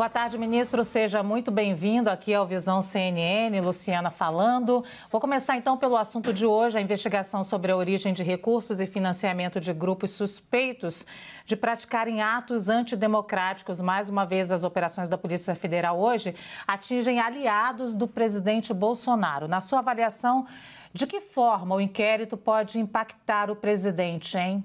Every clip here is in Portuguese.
Boa tarde, ministro. Seja muito bem-vindo aqui ao Visão CNN. Luciana falando. Vou começar então pelo assunto de hoje: a investigação sobre a origem de recursos e financiamento de grupos suspeitos de praticarem atos antidemocráticos. Mais uma vez, as operações da Polícia Federal hoje atingem aliados do presidente Bolsonaro. Na sua avaliação, de que forma o inquérito pode impactar o presidente, hein?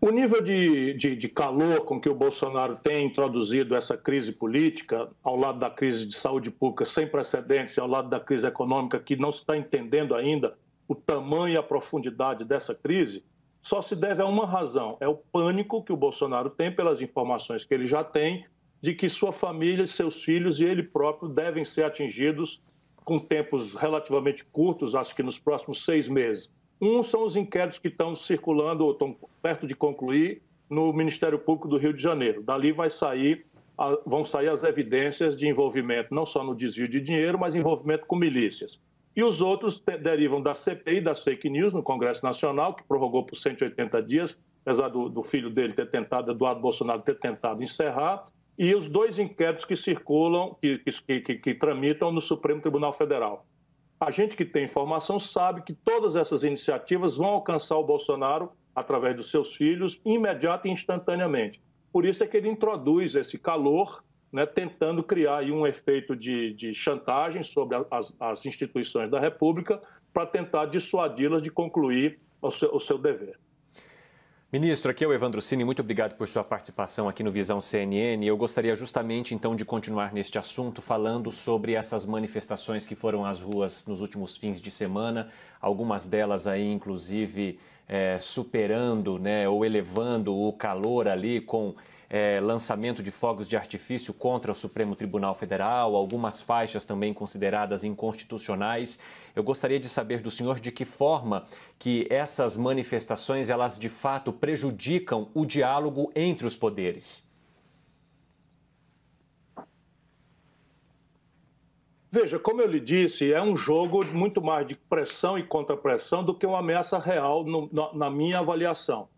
O nível de, de, de, calor com que o Bolsonaro tem introduzido essa crise política, ao lado da crise de saúde pública sem precedentes, ao lado da crise econômica, que não se está entendendo ainda o tamanho e a profundidade dessa crise, só se deve a uma razão: é o pânico que o Bolsonaro tem pelas informações que ele já tem de que sua família, seus filhos e ele próprio devem ser atingidos com tempos relativamente curtos, acho que nos próximos seis meses um são os inquéritos que estão circulando ou estão perto de concluir no Ministério Público do Rio de Janeiro. Dali vai sair, vão sair as evidências de envolvimento não só no desvio de dinheiro, mas envolvimento com milícias. E os outros derivam da CPI, das fake news no Congresso Nacional, que prorrogou por 180 dias, apesar do, do filho dele ter tentado, Eduardo Bolsonaro, ter tentado encerrar, e os dois inquéritos que circulam, que, que, que, que tramitam no Supremo Tribunal Federal. A gente que tem informação sabe que todas essas iniciativas vão alcançar o Bolsonaro através dos seus filhos, imediata e instantaneamente. Por isso é que ele introduz esse calor, né, tentando criar um efeito de, de chantagem sobre as, as, instituições da República para tentar dissuadi-las de concluir o seu, o seu dever. Ministro, aqui é o Evandro Cini, muito obrigado por sua participação aqui no Visão CNN. Eu gostaria justamente então de continuar neste assunto falando sobre essas manifestações que foram às ruas nos últimos fins de semana, algumas delas aí inclusive é, superando né, ou elevando o calor ali com é, lançamento de fogos de artifício contra o Supremo Tribunal Federal, algumas faixas também consideradas inconstitucionais. Eu gostaria de saber do senhor de que forma que essas manifestações elas de fato prejudicam o diálogo entre os poderes. Veja, como eu lhe disse, é um jogo muito mais de pressão e contrapressão do que uma ameaça real no, na minha avaliação.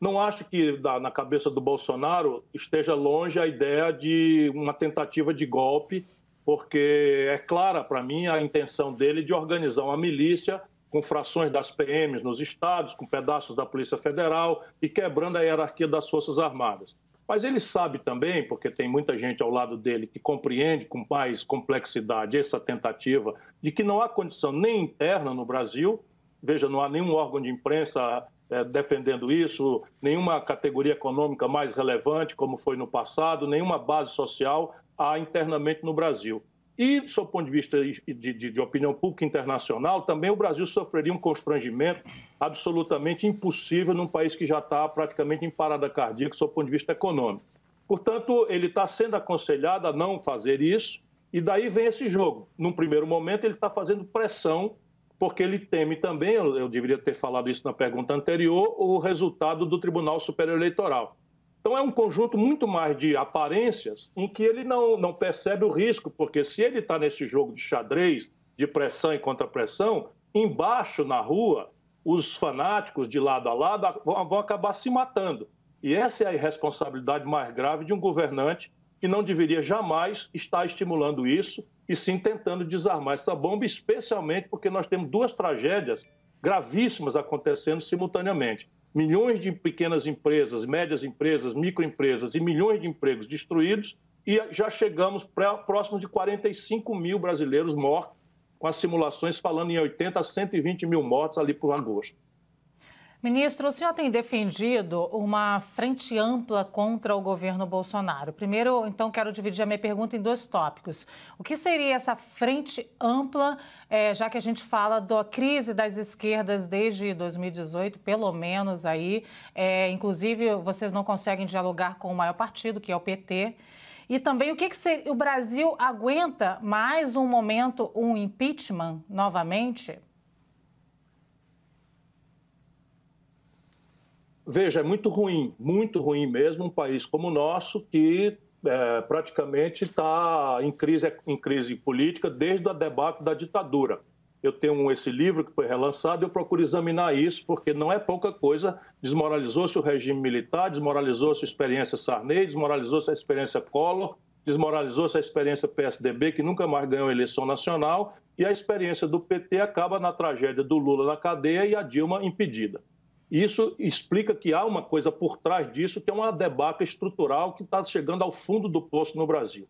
Não acho que na cabeça do Bolsonaro esteja longe a ideia de uma tentativa de golpe, porque é clara para mim a intenção dele de organizar uma milícia com frações das PMs nos estados, com pedaços da Polícia Federal e quebrando a hierarquia das Forças Armadas. Mas ele sabe também, porque tem muita gente ao lado dele que compreende com mais complexidade essa tentativa, de que não há condição nem interna no Brasil, veja, não há nenhum órgão de imprensa é, defendendo isso, nenhuma categoria econômica mais relevante, como foi no passado, nenhuma base social há internamente no Brasil. E, do seu ponto de vista de, de, de, opinião pública internacional, também o Brasil sofreria um constrangimento absolutamente impossível num país que já está praticamente em parada cardíaca, do seu ponto de vista econômico. Portanto, ele está sendo aconselhado a não fazer isso, e daí vem esse jogo. Num primeiro momento, ele está fazendo pressão porque ele teme também, eu, eu deveria ter falado isso na pergunta anterior, o resultado do Tribunal Superior Eleitoral. Então é um conjunto muito mais de aparências em que ele não, não percebe o risco, porque se ele está nesse jogo de xadrez, de pressão e contrapressão, embaixo na rua, os fanáticos de lado a lado vão, vão acabar se matando. E essa é a irresponsabilidade mais grave de um governante que não deveria jamais estar estimulando isso e sim tentando desarmar essa bomba, especialmente porque nós temos duas tragédias gravíssimas acontecendo simultaneamente. Milhões de pequenas empresas, médias empresas, microempresas e milhões de empregos destruídos e já chegamos próximos de 45 mil brasileiros mortos, com as simulações falando em 80 a 120 mil mortos ali por agosto. Ministro, o senhor tem defendido uma frente ampla contra o governo Bolsonaro. Primeiro, então, quero dividir a minha pergunta em dois tópicos. O que seria essa frente ampla, é, já que a gente fala da crise das esquerdas desde 2018, pelo menos aí, é, inclusive vocês não conseguem dialogar com o maior partido, que é o PT. E também o que, que o Brasil aguenta mais um momento, um impeachment novamente? Veja, é muito ruim, muito ruim mesmo um país como o nosso que é, praticamente está em crise, em crise política desde o debate da ditadura. eu tenho esse livro que foi relançado, eu procuro examinar isso, porque não é pouca coisa. Desmoralizou-se o regime militar, desmoralizou-se a experiência Sarney, desmoralizou-se a experiência Collor, desmoralizou-se a experiência PSDB, que nunca mais ganhou eleição nacional, e a experiência do PT acaba na tragédia do Lula na cadeia e a Dilma impedida. Isso explica que há uma coisa por trás disso, que é uma debacle estrutural que está chegando ao fundo do poço no Brasil.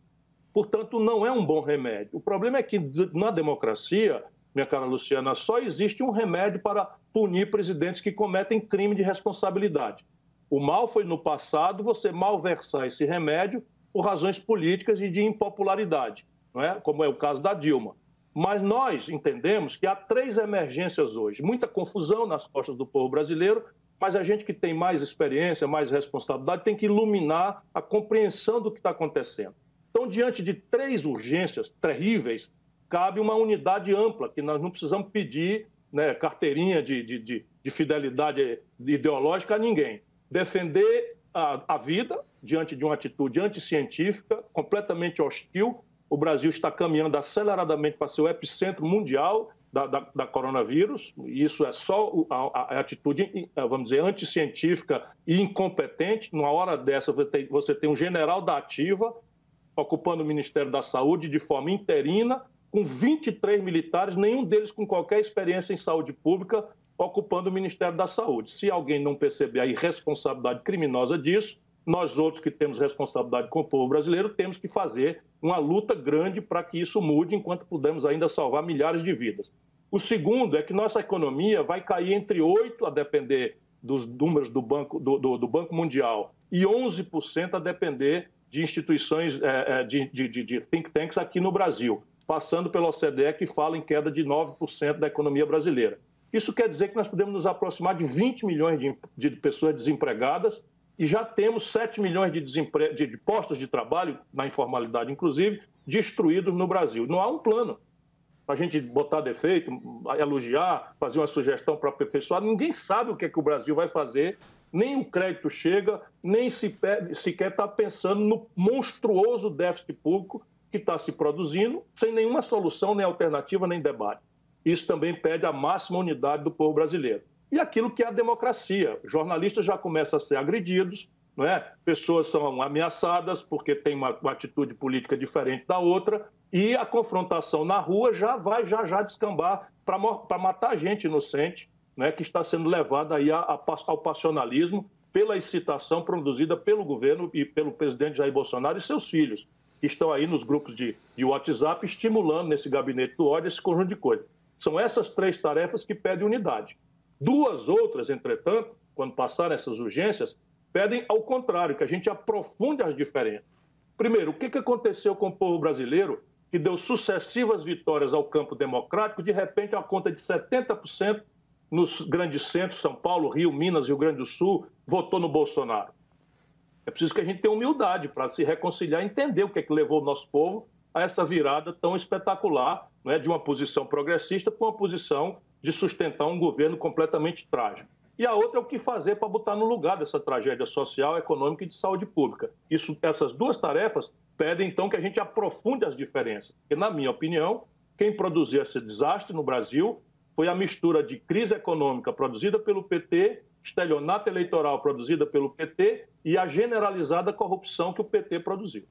Portanto, não é um bom remédio. O problema é que na democracia, minha cara Luciana, só existe um remédio para punir presidentes que cometem crime de responsabilidade. O mal foi no passado você malversar esse remédio por razões políticas e de impopularidade, não é? como é o caso da Dilma. Mas nós entendemos que há três emergências hoje. Muita confusão nas costas do povo brasileiro, mas a gente que tem mais experiência, mais responsabilidade, tem que iluminar a compreensão do que está acontecendo. Então, diante de três urgências terríveis, cabe uma unidade ampla, que nós não precisamos pedir né, carteirinha de, de, de, de fidelidade ideológica a ninguém. Defender a, a vida diante de uma atitude anticientífica, completamente hostil. O Brasil está caminhando aceleradamente para ser o epicentro mundial da, da, da coronavírus. Isso é só a, a, atitude, vamos dizer, anticientífica e incompetente. Numa hora dessa, você tem, você tem um general da ativa ocupando o Ministério da Saúde de forma interina, com 23 militares, nenhum deles com qualquer experiência em saúde pública, ocupando o Ministério da Saúde. Se alguém não perceber a irresponsabilidade criminosa disso, nós outros que temos responsabilidade com o povo brasileiro temos que fazer uma luta grande para que isso mude enquanto pudermos ainda salvar milhares de vidas. O segundo é que nossa economia vai cair entre 8%, a depender dos números do Banco, do, do, do banco Mundial, e 11% a depender de instituições, é, de, de, de think tanks aqui no Brasil, passando pela OCDE, que fala em queda de 9% da economia brasileira. Isso quer dizer que nós podemos nos aproximar de 20 milhões de, de pessoas desempregadas e já temos 7 milhões de, desempre... de postos de trabalho, na informalidade inclusive, destruídos no Brasil. Não há um plano para a gente botar defeito, elogiar, fazer uma sugestão para aperfeiçoar. Ninguém sabe o que, é que o Brasil vai fazer, nem o crédito chega, nem sequer está pensando no monstruoso déficit público que está se produzindo, sem nenhuma solução, nem alternativa, nem debate. Isso também pede a máxima unidade do povo brasileiro. E aquilo que é a democracia. Jornalistas já começam a ser agredidos, não é? pessoas são ameaçadas porque têm uma, uma atitude política diferente da outra, e a confrontação na rua já vai já já descambar para matar gente inocente, né, que está sendo levada aí a, a, ao passionalismo pela excitação produzida pelo governo e pelo presidente Jair Bolsonaro e seus filhos, que estão aí nos grupos de, de WhatsApp estimulando nesse gabinete do ódio esse conjunto de coisas. São essas três tarefas que pedem unidade. Duas outras, entretanto, quando passarem essas urgências, pedem ao contrário, que a gente aprofunde as diferenças. Primeiro, o que aconteceu com o povo brasileiro que deu sucessivas vitórias ao campo democrático, de repente a conta de 70% nos grandes centros, São Paulo, Rio, Minas, Rio Grande do Sul, votou no Bolsonaro. É preciso que a gente tenha humildade para se reconciliar, entender o que é que levou o nosso povo a essa virada tão espetacular né, de uma posição progressista para uma posição de sustentar um governo completamente trágico. E a outra é o que fazer para botar no lugar dessa tragédia social, econômica e de saúde pública. Isso, essas duas tarefas pedem, então, que a gente aprofunde as diferenças. Porque, na minha opinião, quem produziu esse desastre no Brasil foi a mistura de crise econômica produzida pelo PT, estelionato eleitoral produzida pelo PT e a generalizada corrupção que o PT produziu.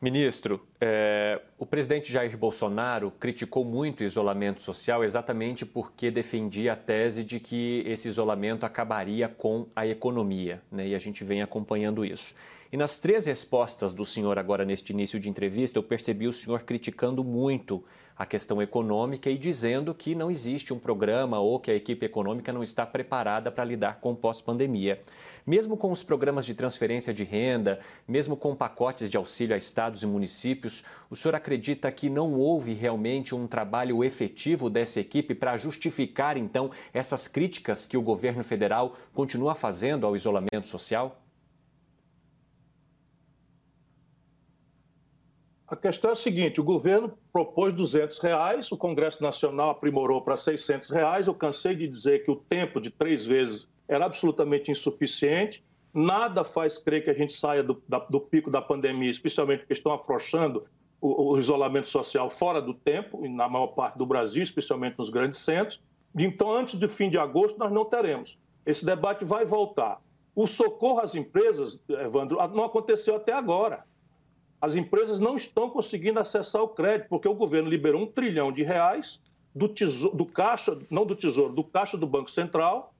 Ministro, é, o presidente Jair Bolsonaro criticou muito o isolamento social exatamente porque defendia a tese de que esse isolamento acabaria com a economia, né? e a gente vem acompanhando isso. E nas três respostas do senhor agora neste início de entrevista, eu percebi o senhor criticando muito a questão econômica e dizendo que não existe um programa ou que a equipe econômica não está preparada para lidar com pós-pandemia. Mesmo com os programas de transferência de renda, mesmo com pacotes de auxílio a estados e municípios, o senhor acredita que não houve realmente um trabalho efetivo dessa equipe para justificar, então, essas críticas que o governo federal continua fazendo ao isolamento social? A questão é a seguinte: o governo propôs 200 reais, o Congresso Nacional aprimorou para 600 reais. Eu cansei de dizer que o tempo de três vezes era absolutamente insuficiente. Nada faz crer que a gente saia do, da, do pico da pandemia, especialmente porque estão afrouxando o, o isolamento social fora do tempo, na maior parte do Brasil, especialmente nos grandes centros. Então, antes do fim de agosto, nós não teremos. Esse debate vai voltar. O socorro às empresas, Evandro, não aconteceu até agora. As empresas não estão conseguindo acessar o crédito, porque o governo liberou um trilhão de reais do, tesouro, do caixa, não do tesouro, do caixa do Banco Central,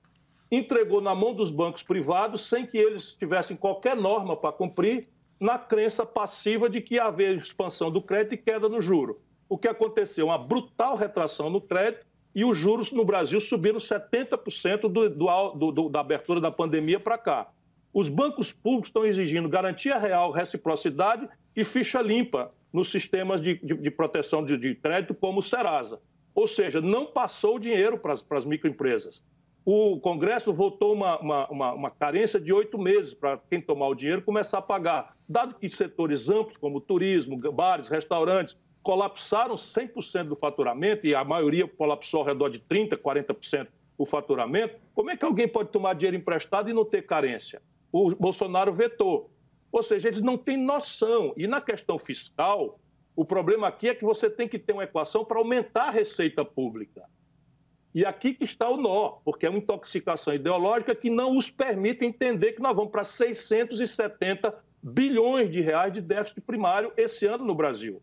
entregou na mão dos bancos privados sem que eles tivessem qualquer norma para cumprir, na crença passiva de que haver expansão do crédito e queda no juro. O que aconteceu? Uma brutal retração no crédito e os juros no Brasil subiram 70% do, do, do, da abertura da pandemia para cá. Os bancos públicos estão exigindo garantia real, reciprocidade e ficha limpa nos sistemas de, de, de proteção de, de, crédito, como o Serasa. Ou seja, não passou o dinheiro para as, microempresas. O Congresso votou uma, uma, uma, uma carência de oito meses para quem tomar o dinheiro começar a pagar. Dado que setores amplos, como turismo, bares, restaurantes, colapsaram 100% do faturamento, e a maioria colapsou ao redor de 30%, 40% o faturamento, como é que alguém pode tomar dinheiro emprestado e não ter carência? O Bolsonaro vetou. Ou seja, eles não têm noção. E na questão fiscal, o problema aqui é que você tem que ter uma equação para aumentar a receita pública. E aqui que está o nó, porque é uma intoxicação ideológica que não os permite entender que nós vamos para 670 bilhões de reais de déficit primário esse ano no Brasil.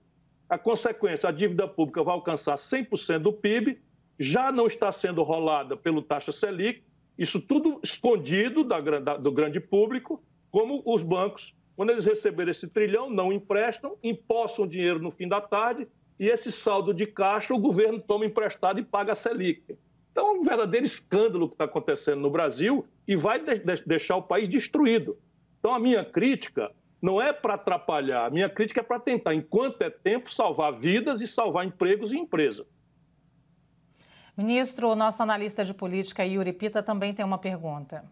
A consequência, a dívida pública vai alcançar 100% do PIB, já não está sendo rolada pelo taxa Selic, isso tudo escondido da, do grande público, como os bancos, quando eles receberem esse trilhão, não emprestam, empossam dinheiro no fim da tarde e esse saldo de caixa o governo toma emprestado e paga a Selic. Então, é um verdadeiro escândalo que está acontecendo no Brasil e vai de deixar o país destruído. Então, a minha crítica não é para atrapalhar, a minha crítica é para tentar, enquanto é tempo, salvar vidas e salvar empregos e empresas. Ministro, o nosso analista de política, Yuri Pita, também tem uma pergunta.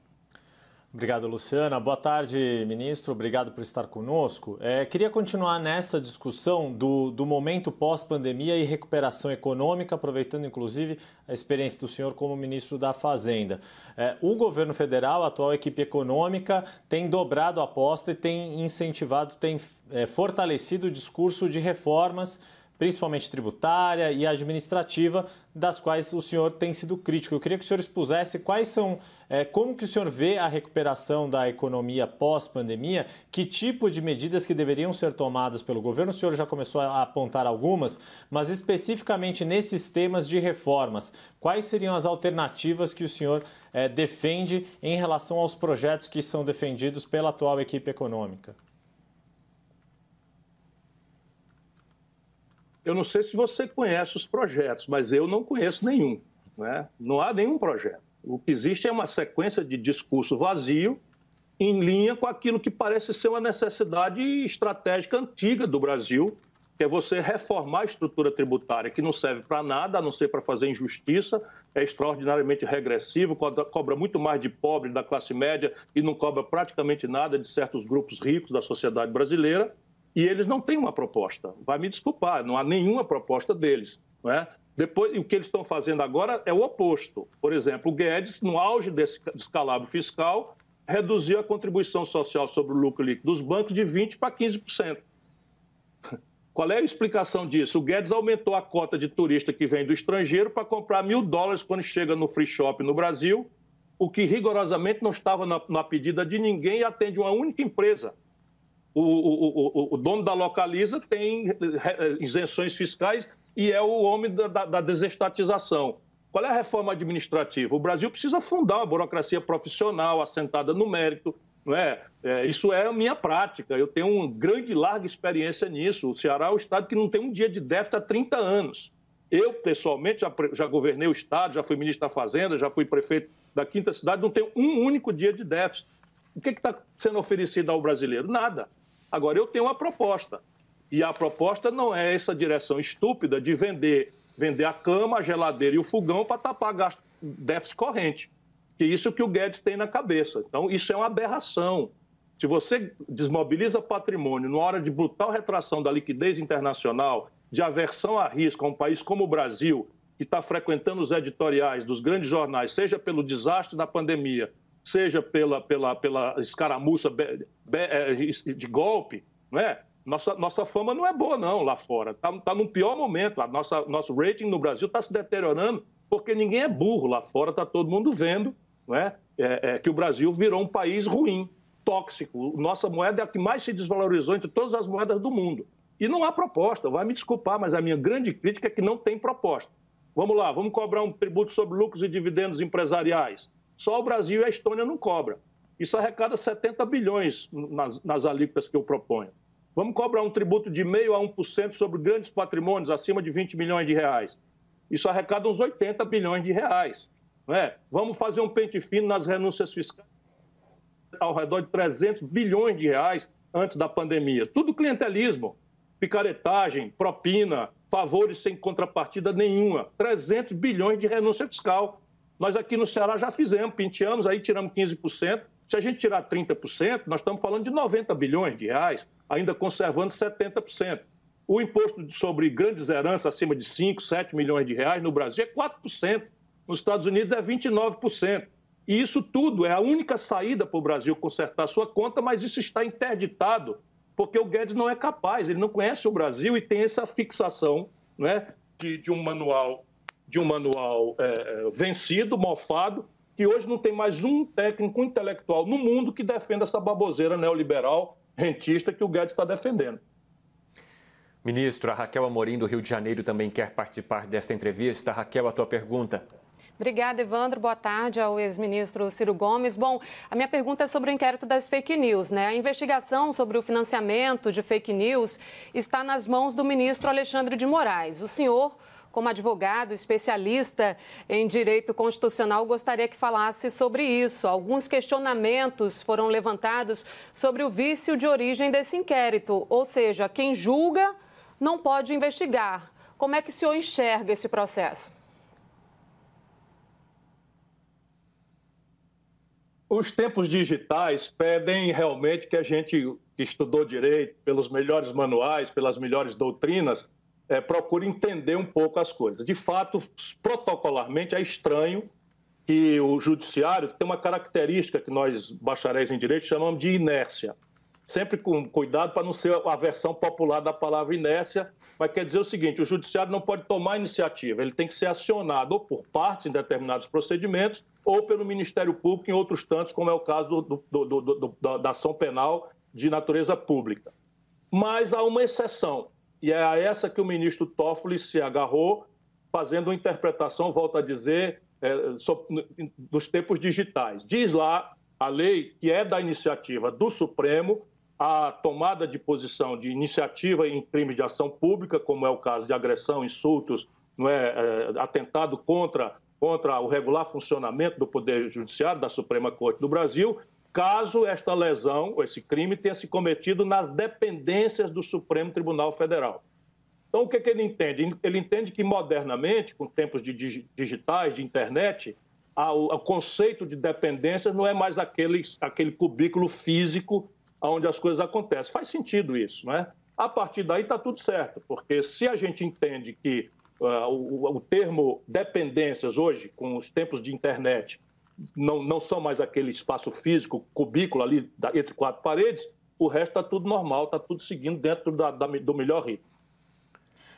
Obrigado, Luciana. Boa tarde, ministro. Obrigado por estar conosco. É, queria continuar nessa discussão do, do momento pós-pandemia e recuperação econômica, aproveitando inclusive a experiência do senhor como ministro da Fazenda. É, o governo federal, a atual equipe econômica, tem dobrado a aposta e tem incentivado, tem é, fortalecido o discurso de reformas principalmente tributária e administrativa, das quais o senhor tem sido crítico. Eu queria que o senhor expusesse quais são, é, como que o senhor vê a recuperação da economia pós-pandemia, que tipo de medidas que deveriam ser tomadas pelo governo. O senhor já começou a apontar algumas, mas especificamente nesses temas de reformas, quais seriam as alternativas que o senhor é, defende em relação aos projetos que são defendidos pela atual equipe econômica? Eu não sei se você conhece os projetos, mas eu não conheço nenhum. Né? Não há nenhum projeto. O que existe é uma sequência de discurso vazio em linha com aquilo que parece ser uma necessidade estratégica antiga do Brasil, que é você reformar a estrutura tributária, que não serve para nada, a não ser para fazer injustiça, é extraordinariamente regressivo, cobra muito mais de pobre da classe média e não cobra praticamente nada de certos grupos ricos da sociedade brasileira e eles não têm uma proposta. Vai me desculpar, não há nenhuma proposta deles. Não é? Depois, o que eles estão fazendo agora é o oposto. Por exemplo, o Guedes, no auge desse descalabro fiscal, reduziu a contribuição social sobre o lucro líquido dos bancos de 20% para 15%. Qual é a explicação disso? O Guedes aumentou a cota de turista que vem do estrangeiro para comprar mil dólares quando chega no free shop no Brasil, o que rigorosamente não estava na, na pedida de ninguém e atende uma única empresa o, o, o, dono da Localiza tem eh, isenções fiscais e é o homem da, da, da desestatização. Qual é a reforma administrativa? O Brasil precisa fundar uma burocracia profissional, assentada no mérito. Não é? é? isso é a minha prática. Eu tenho uma grande larga experiência nisso. O Ceará é o estado que não tem um dia de déficit há 30 anos. Eu, pessoalmente, já, já governei o estado, já fui ministro da Fazenda, já fui prefeito da quinta cidade, não tenho um único dia de déficit. O que está sendo oferecido ao brasileiro? Nada. Agora, eu tenho uma proposta. E a proposta não é essa direção estúpida de vender, vender a cama, a geladeira e o fogão para tapar gasto, déficit corrente. Que isso que o Guedes tem na cabeça. Então, isso é uma aberração. Se você desmobiliza patrimônio numa hora de brutal retração da liquidez internacional, de aversão a risco a um país como o Brasil, que está frequentando os editoriais dos grandes jornais, seja pelo desastre da pandemia, seja pela, pela, pela escaramuça é, de golpe, não é? Nossa, nossa fama não é boa, não, lá fora. Está tá num pior momento. A nossa, nosso rating no Brasil está se deteriorando porque ninguém é burro. Lá fora está todo mundo vendo não é? É, é, que o Brasil virou um país ruim, tóxico. Nossa moeda é a que mais se desvalorizou entre todas as moedas do mundo. E não há proposta. Vai me desculpar, mas a minha grande crítica é que não tem proposta. Vamos lá, vamos cobrar um tributo sobre lucros e dividendos empresariais. Só o Brasil e a Estônia não cobram. Isso arrecada 70 bilhões nas, nas alíquotas que eu proponho. Vamos cobrar um tributo de meio a 1% sobre grandes patrimônios acima de 20 milhões de reais. Isso arrecada uns 80 bilhões de reais. Não é? Vamos fazer um pente fino nas renúncias fiscais ao redor de 300 bilhões de reais antes da pandemia. Tudo clientelismo, picaretagem, propina, favores sem contrapartida nenhuma. 300 bilhões de renúncia fiscal. Nós aqui no Ceará já fizemos, penteamos, aí tiramos 15%. Se a gente tirar 30%, nós estamos falando de 90 bilhões de reais, ainda conservando 70%. O imposto sobre grandes heranças acima de 5, 7 milhões de reais no Brasil é 4%. Nos Estados Unidos é 29%. E isso tudo é a única saída para o Brasil consertar sua conta, mas isso está interditado, porque o Guedes não é capaz, ele não conhece o Brasil e tem essa fixação né, de, de um manual, de um manual é, vencido, mofado, que hoje não tem mais um técnico intelectual no mundo que defenda essa baboseira neoliberal rentista que o Guedes está defendendo. Ministro, a Raquel Amorim do Rio de Janeiro também quer participar desta entrevista. Raquel, a tua pergunta. Obrigada, Evandro. Boa tarde ao ex-ministro Ciro Gomes. Bom, a minha pergunta é sobre o inquérito das fake news. Né? A investigação sobre o financiamento de fake news está nas mãos do ministro Alexandre de Moraes. O senhor como advogado especialista em direito constitucional, gostaria que falasse sobre isso. Alguns questionamentos foram levantados sobre o vício de origem desse inquérito, ou seja, quem julga não pode investigar. Como é que o senhor enxerga esse processo? Os tempos digitais pedem realmente que a gente que estudou direito, pelos melhores manuais, pelas melhores doutrinas, é, procure entender um pouco as coisas. De fato, protocolarmente, é estranho que o judiciário tem uma característica que nós, bacharéis em direito, chamamos de inércia. Sempre com cuidado para não ser a versão popular da palavra inércia, mas quer dizer o seguinte: o judiciário não pode tomar iniciativa, ele tem que ser acionado ou por partes em determinados procedimentos ou pelo Ministério Público em outros tantos, como é o caso do, do, do, da ação penal de natureza pública. Mas há uma exceção. E é a essa que o ministro Toffoli se agarrou, fazendo uma interpretação, volto a dizer, é, dos tempos digitais. Diz lá a lei que é da iniciativa do Supremo a tomada de posição de iniciativa em crimes de ação pública, como é o caso de agressão, insultos, não é, é atentado contra, contra o regular funcionamento do Poder Judiciário, da Suprema Corte do Brasil, caso esta lesão, esse crime, tenha se cometido nas dependências do Supremo Tribunal Federal. Então, o que, que ele entende? Ele entende que, modernamente, com tempos de digitais, de internet, o conceito de dependência não é mais aquele, aquele cubículo físico onde as coisas acontecem. Faz sentido isso, não é? A partir daí está tudo certo, porque se a gente entende que uh, o, o termo dependências hoje, com os tempos de internet, não, não são mais aquele espaço físico, cubículo ali entre quatro paredes, o resto está tudo normal, está tudo seguindo dentro da, da, do melhor ritmo.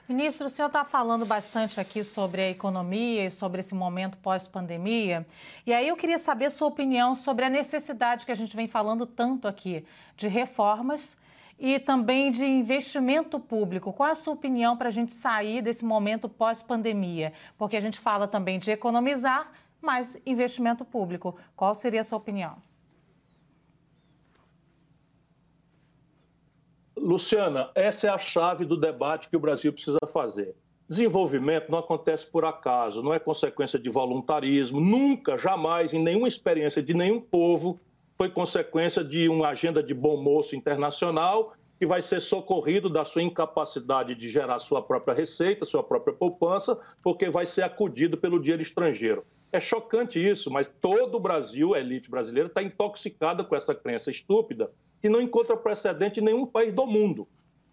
Ministro, o senhor está falando bastante aqui sobre a economia e sobre esse momento pós-pandemia. E aí eu queria saber sua opinião sobre a necessidade que a gente vem falando tanto aqui de reformas e também de investimento público. Qual a sua opinião para a gente sair desse momento pós-pandemia? Porque a gente fala também de economizar, mais investimento público. Qual seria a sua opinião? Luciana, essa é a chave do debate que o Brasil precisa fazer. Desenvolvimento não acontece por acaso, não é consequência de voluntarismo, nunca, jamais, em nenhuma experiência de nenhum povo, foi consequência de uma agenda de bom moço internacional que vai ser socorrido da sua incapacidade de gerar sua própria receita, sua própria poupança, porque vai ser acudido pelo dinheiro estrangeiro. É chocante isso, mas todo o Brasil, a elite brasileira, está intoxicada com essa crença estúpida que não encontra precedente em nenhum país do mundo.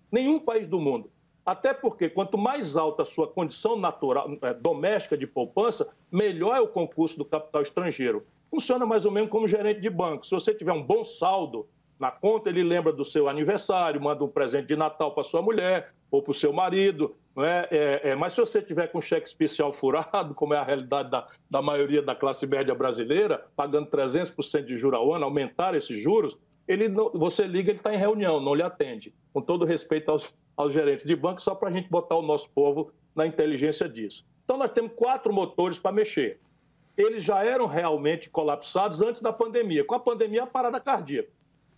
Nenhum país do mundo. Até porque, quanto mais alta a sua condição natural, é, doméstica de poupança, melhor é o concurso do capital estrangeiro. Funciona mais ou menos como gerente de banco. Se você tiver um bom saldo na conta, ele lembra do seu aniversário, manda um presente de Natal para sua mulher ou para o seu marido. Não é? É, é, mas se você tiver com cheque especial furado, como é a realidade da, da maioria da classe média brasileira, pagando 300% de juros ao ano, aumentar esses juros, ele não, você liga, ele está em reunião, não lhe atende. Com todo respeito aos, aos gerentes de banco, só para a gente botar o nosso povo na inteligência disso. Então, nós temos quatro motores para mexer. Eles já eram realmente colapsados antes da pandemia. Com a pandemia, a parada cardíaca.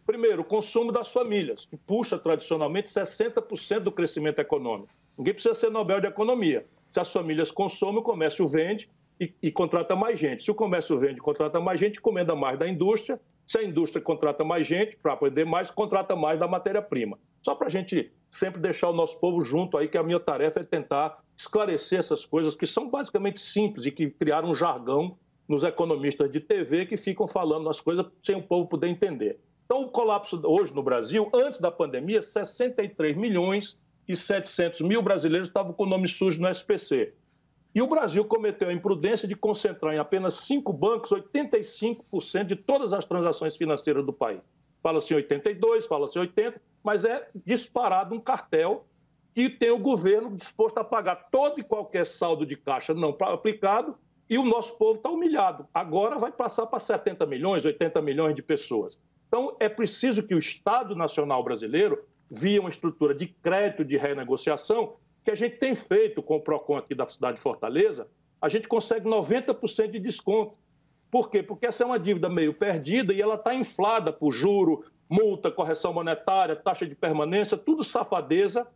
Primeiro, o consumo das famílias, que puxa tradicionalmente 60% do crescimento econômico. Ninguém precisa ser Nobel de Economia. Se as famílias consomem, o comércio vende e, e contrata mais gente. Se o comércio vende e contrata mais gente, encomenda mais da indústria. Se a indústria contrata mais gente, para poder mais, contrata mais da matéria-prima. Só para a gente sempre deixar o nosso povo junto aí, que a minha tarefa é tentar esclarecer essas coisas que são basicamente simples e que criaram um jargão nos economistas de TV que ficam falando as coisas sem o povo poder entender. Então, o colapso hoje no Brasil, antes da pandemia, 63 milhões e 700 mil brasileiros estavam com o nome sujo no SPC. E o Brasil cometeu a imprudência de concentrar em apenas cinco bancos 85% de todas as transações financeiras do país. Fala-se 82, fala-se 80, mas é disparado um cartel que tem o governo disposto a pagar todo e qualquer saldo de caixa não aplicado e o nosso povo está humilhado. Agora vai passar para 70 milhões, 80 milhões de pessoas. Então, é preciso que o Estado Nacional Brasileiro, via uma estrutura de crédito de renegociação, que a gente tem feito com o PROCON aqui da cidade de Fortaleza, a gente consegue 90% de desconto. Por quê? Porque essa é uma dívida meio perdida e ela está inflada por juro, multa, correção monetária, taxa de permanência, tudo safadeza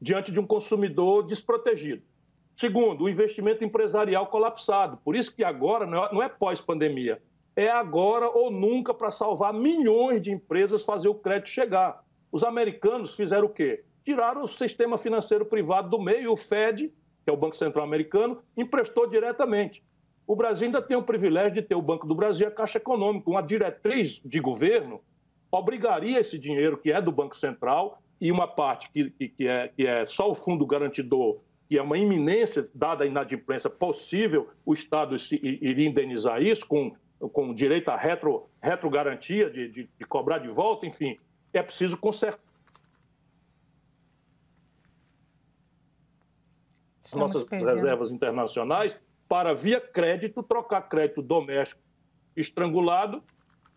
diante de um consumidor desprotegido. Segundo, o investimento empresarial colapsado. Por isso que agora não é, é pós-pandemia, é agora ou nunca para salvar milhões de empresas fazer o crédito chegar. Os americanos fizeram o quê? Tiraram o sistema financeiro privado do meio, o Fed, que é o Banco Central Americano, emprestou diretamente. O Brasil ainda tem o privilégio de ter o Banco do Brasil e a Caixa Econômica. Uma diretriz de governo obrigaria esse dinheiro, que é do Banco Central, e uma parte que, que, é, que é só o fundo garantidor, que é uma iminência, dada a inadimplência possível, o Estado iria indenizar isso com com direito à retro, retrogarantia de, de, de cobrar de volta, enfim, é preciso consertar. Estamos nossas perdendo. reservas internacionais para, via crédito, trocar crédito doméstico estrangulado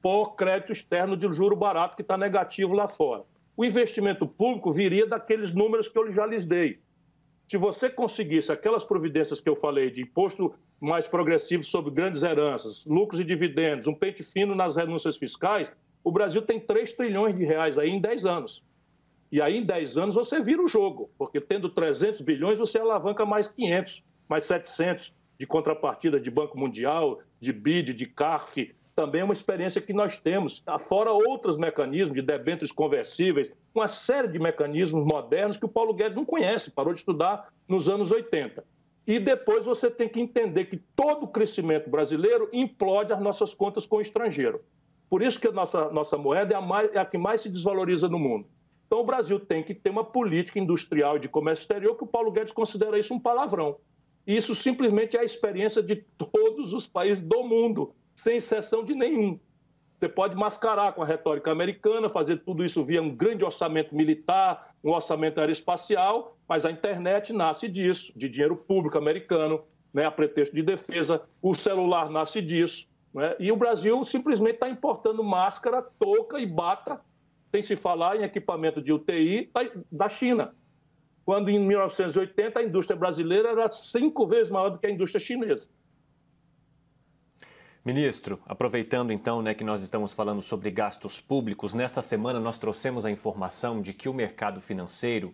por crédito externo de juro barato que está negativo lá fora. O investimento público viria daqueles números que eu já lhes dei. Se você conseguisse aquelas providências que eu falei de imposto mais progressivo sobre grandes heranças, lucros e dividendos, um pente fino nas renúncias fiscais, o Brasil tem 3 trilhões de reais aí em 10 anos. E aí em 10 anos você vira o jogo, porque tendo 300 bilhões você alavanca mais 500, mais 700 de contrapartida de Banco Mundial, de BID, de CARF, também é uma experiência que nós temos, fora outros mecanismos de debêntures conversíveis, uma série de mecanismos modernos que o Paulo Guedes não conhece, parou de estudar nos anos 80. E depois você tem que entender que todo o crescimento brasileiro implode as nossas contas com o estrangeiro. Por isso que a nossa, nossa moeda é a, mais, é a que mais se desvaloriza no mundo. Então o Brasil tem que ter uma política industrial e de comércio exterior que o Paulo Guedes considera isso um palavrão. E isso simplesmente é a experiência de todos os países do mundo, sem exceção de nenhum. Você pode mascarar com a retórica americana, fazer tudo isso via um grande orçamento militar, um orçamento aeroespacial, mas a internet nasce disso, de dinheiro público americano, né, a pretexto de defesa. O celular nasce disso. Né? E o Brasil simplesmente está importando máscara, touca e bata, sem se falar em equipamento de UTI, da China. Quando em 1980 a indústria brasileira era cinco vezes maior do que a indústria chinesa. Ministro, aproveitando então né, que nós estamos falando sobre gastos públicos, nesta semana nós trouxemos a informação de que o mercado financeiro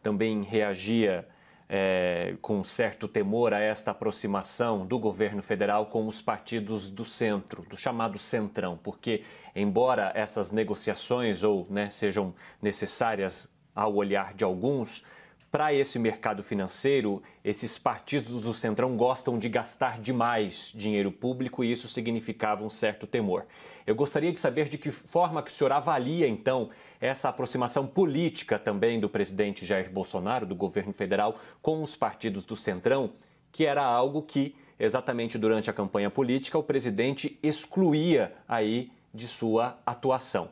também reagia é, com certo temor a esta aproximação do governo federal com os partidos do centro, do chamado centrão, porque, embora essas negociações ou né, sejam necessárias ao olhar de alguns, para esse mercado financeiro, esses partidos do Centrão gostam de gastar demais dinheiro público e isso significava um certo temor. Eu gostaria de saber de que forma que o senhor avalia, então, essa aproximação política também do presidente Jair Bolsonaro, do governo federal, com os partidos do Centrão, que era algo que, exatamente durante a campanha política, o presidente excluía aí de sua atuação.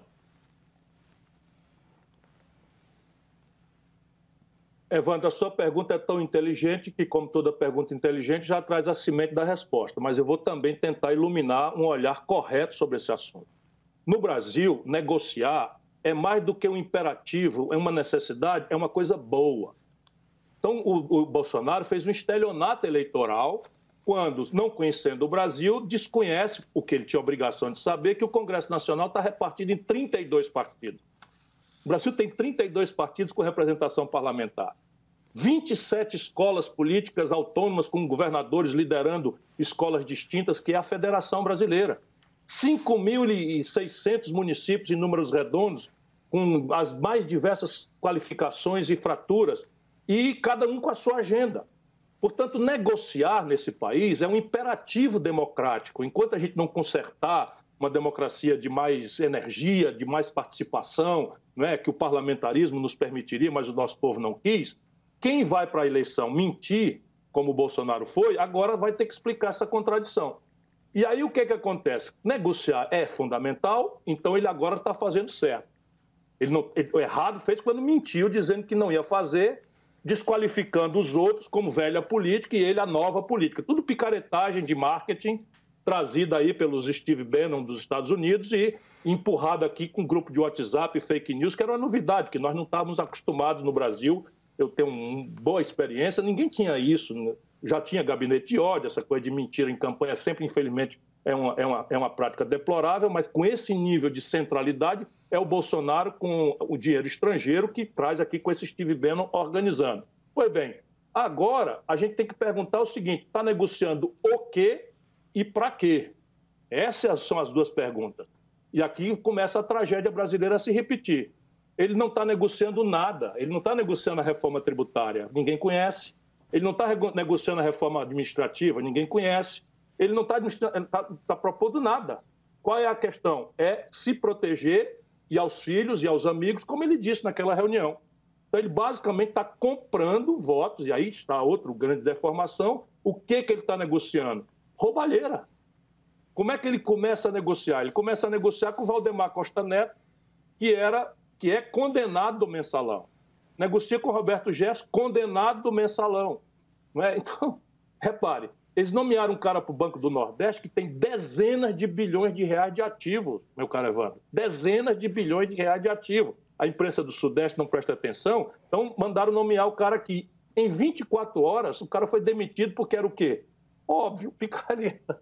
Evandro, a sua pergunta é tão inteligente que, como toda pergunta inteligente, já traz a semente da resposta, mas eu vou também tentar iluminar um olhar correto sobre esse assunto. No Brasil, negociar é mais do que um imperativo, é uma necessidade, é uma coisa boa. Então, o, o Bolsonaro fez um estelionato eleitoral quando, não conhecendo o Brasil, desconhece o que ele tinha obrigação de saber, que o Congresso Nacional está repartido em 32 partidos. O Brasil tem 32 partidos com representação parlamentar. 27 escolas políticas autônomas com governadores liderando escolas distintas, que é a Federação Brasileira. 5.600 municípios em números redondos, com as mais diversas qualificações e fraturas, e cada um com a sua agenda. Portanto, negociar nesse país é um imperativo democrático. Enquanto a gente não consertar uma democracia de mais energia, de mais participação, não é que o parlamentarismo nos permitiria, mas o nosso povo não quis. Quem vai para a eleição mentir, como o Bolsonaro foi, agora vai ter que explicar essa contradição. E aí o que, que acontece? Negociar é fundamental, então ele agora está fazendo certo. Ele não, ele, o errado fez quando mentiu, dizendo que não ia fazer, desqualificando os outros como velha política e ele a nova política. Tudo picaretagem de marketing trazida aí pelos Steve Bannon dos Estados Unidos e empurrada aqui com um grupo de WhatsApp fake news, que era uma novidade, que nós não estávamos acostumados no Brasil. Eu tenho uma boa experiência, ninguém tinha isso. Né? Já tinha gabinete de ódio, essa coisa de mentira em campanha sempre, infelizmente, é uma, é uma, é uma prática deplorável, mas com esse nível de centralidade, é o Bolsonaro com o dinheiro estrangeiro que traz aqui com esse Steve Bannon organizando. Pois bem, agora a gente tem que perguntar o seguinte: está negociando o quê e para quê? Essas são as duas perguntas. E aqui começa a tragédia brasileira a se repetir. Ele não está negociando nada, ele não está negociando a reforma tributária, ninguém conhece. Ele não está negociando a reforma administrativa, ninguém conhece. Ele não está tá, tá propondo nada. Qual é a questão? É se proteger e aos filhos e aos amigos, como ele disse naquela reunião. Então, ele basicamente está comprando votos, e aí está outra grande deformação. O que, que ele está negociando? Roubalheira. Como é que ele começa a negociar? Ele começa a negociar com o Valdemar Costa Neto, que, era, que é condenado do mensalão. Negocia com o Roberto Gesso, condenado do mensalão. Não é? Então, repare, eles nomearam um cara para o Banco do Nordeste que tem dezenas de bilhões de reais de ativos, meu caro Evandro. Dezenas de bilhões de reais de ativos. A imprensa do Sudeste não presta atenção, então mandaram nomear o cara aqui. Em 24 horas, o cara foi demitido porque era o quê? Óbvio, picareta.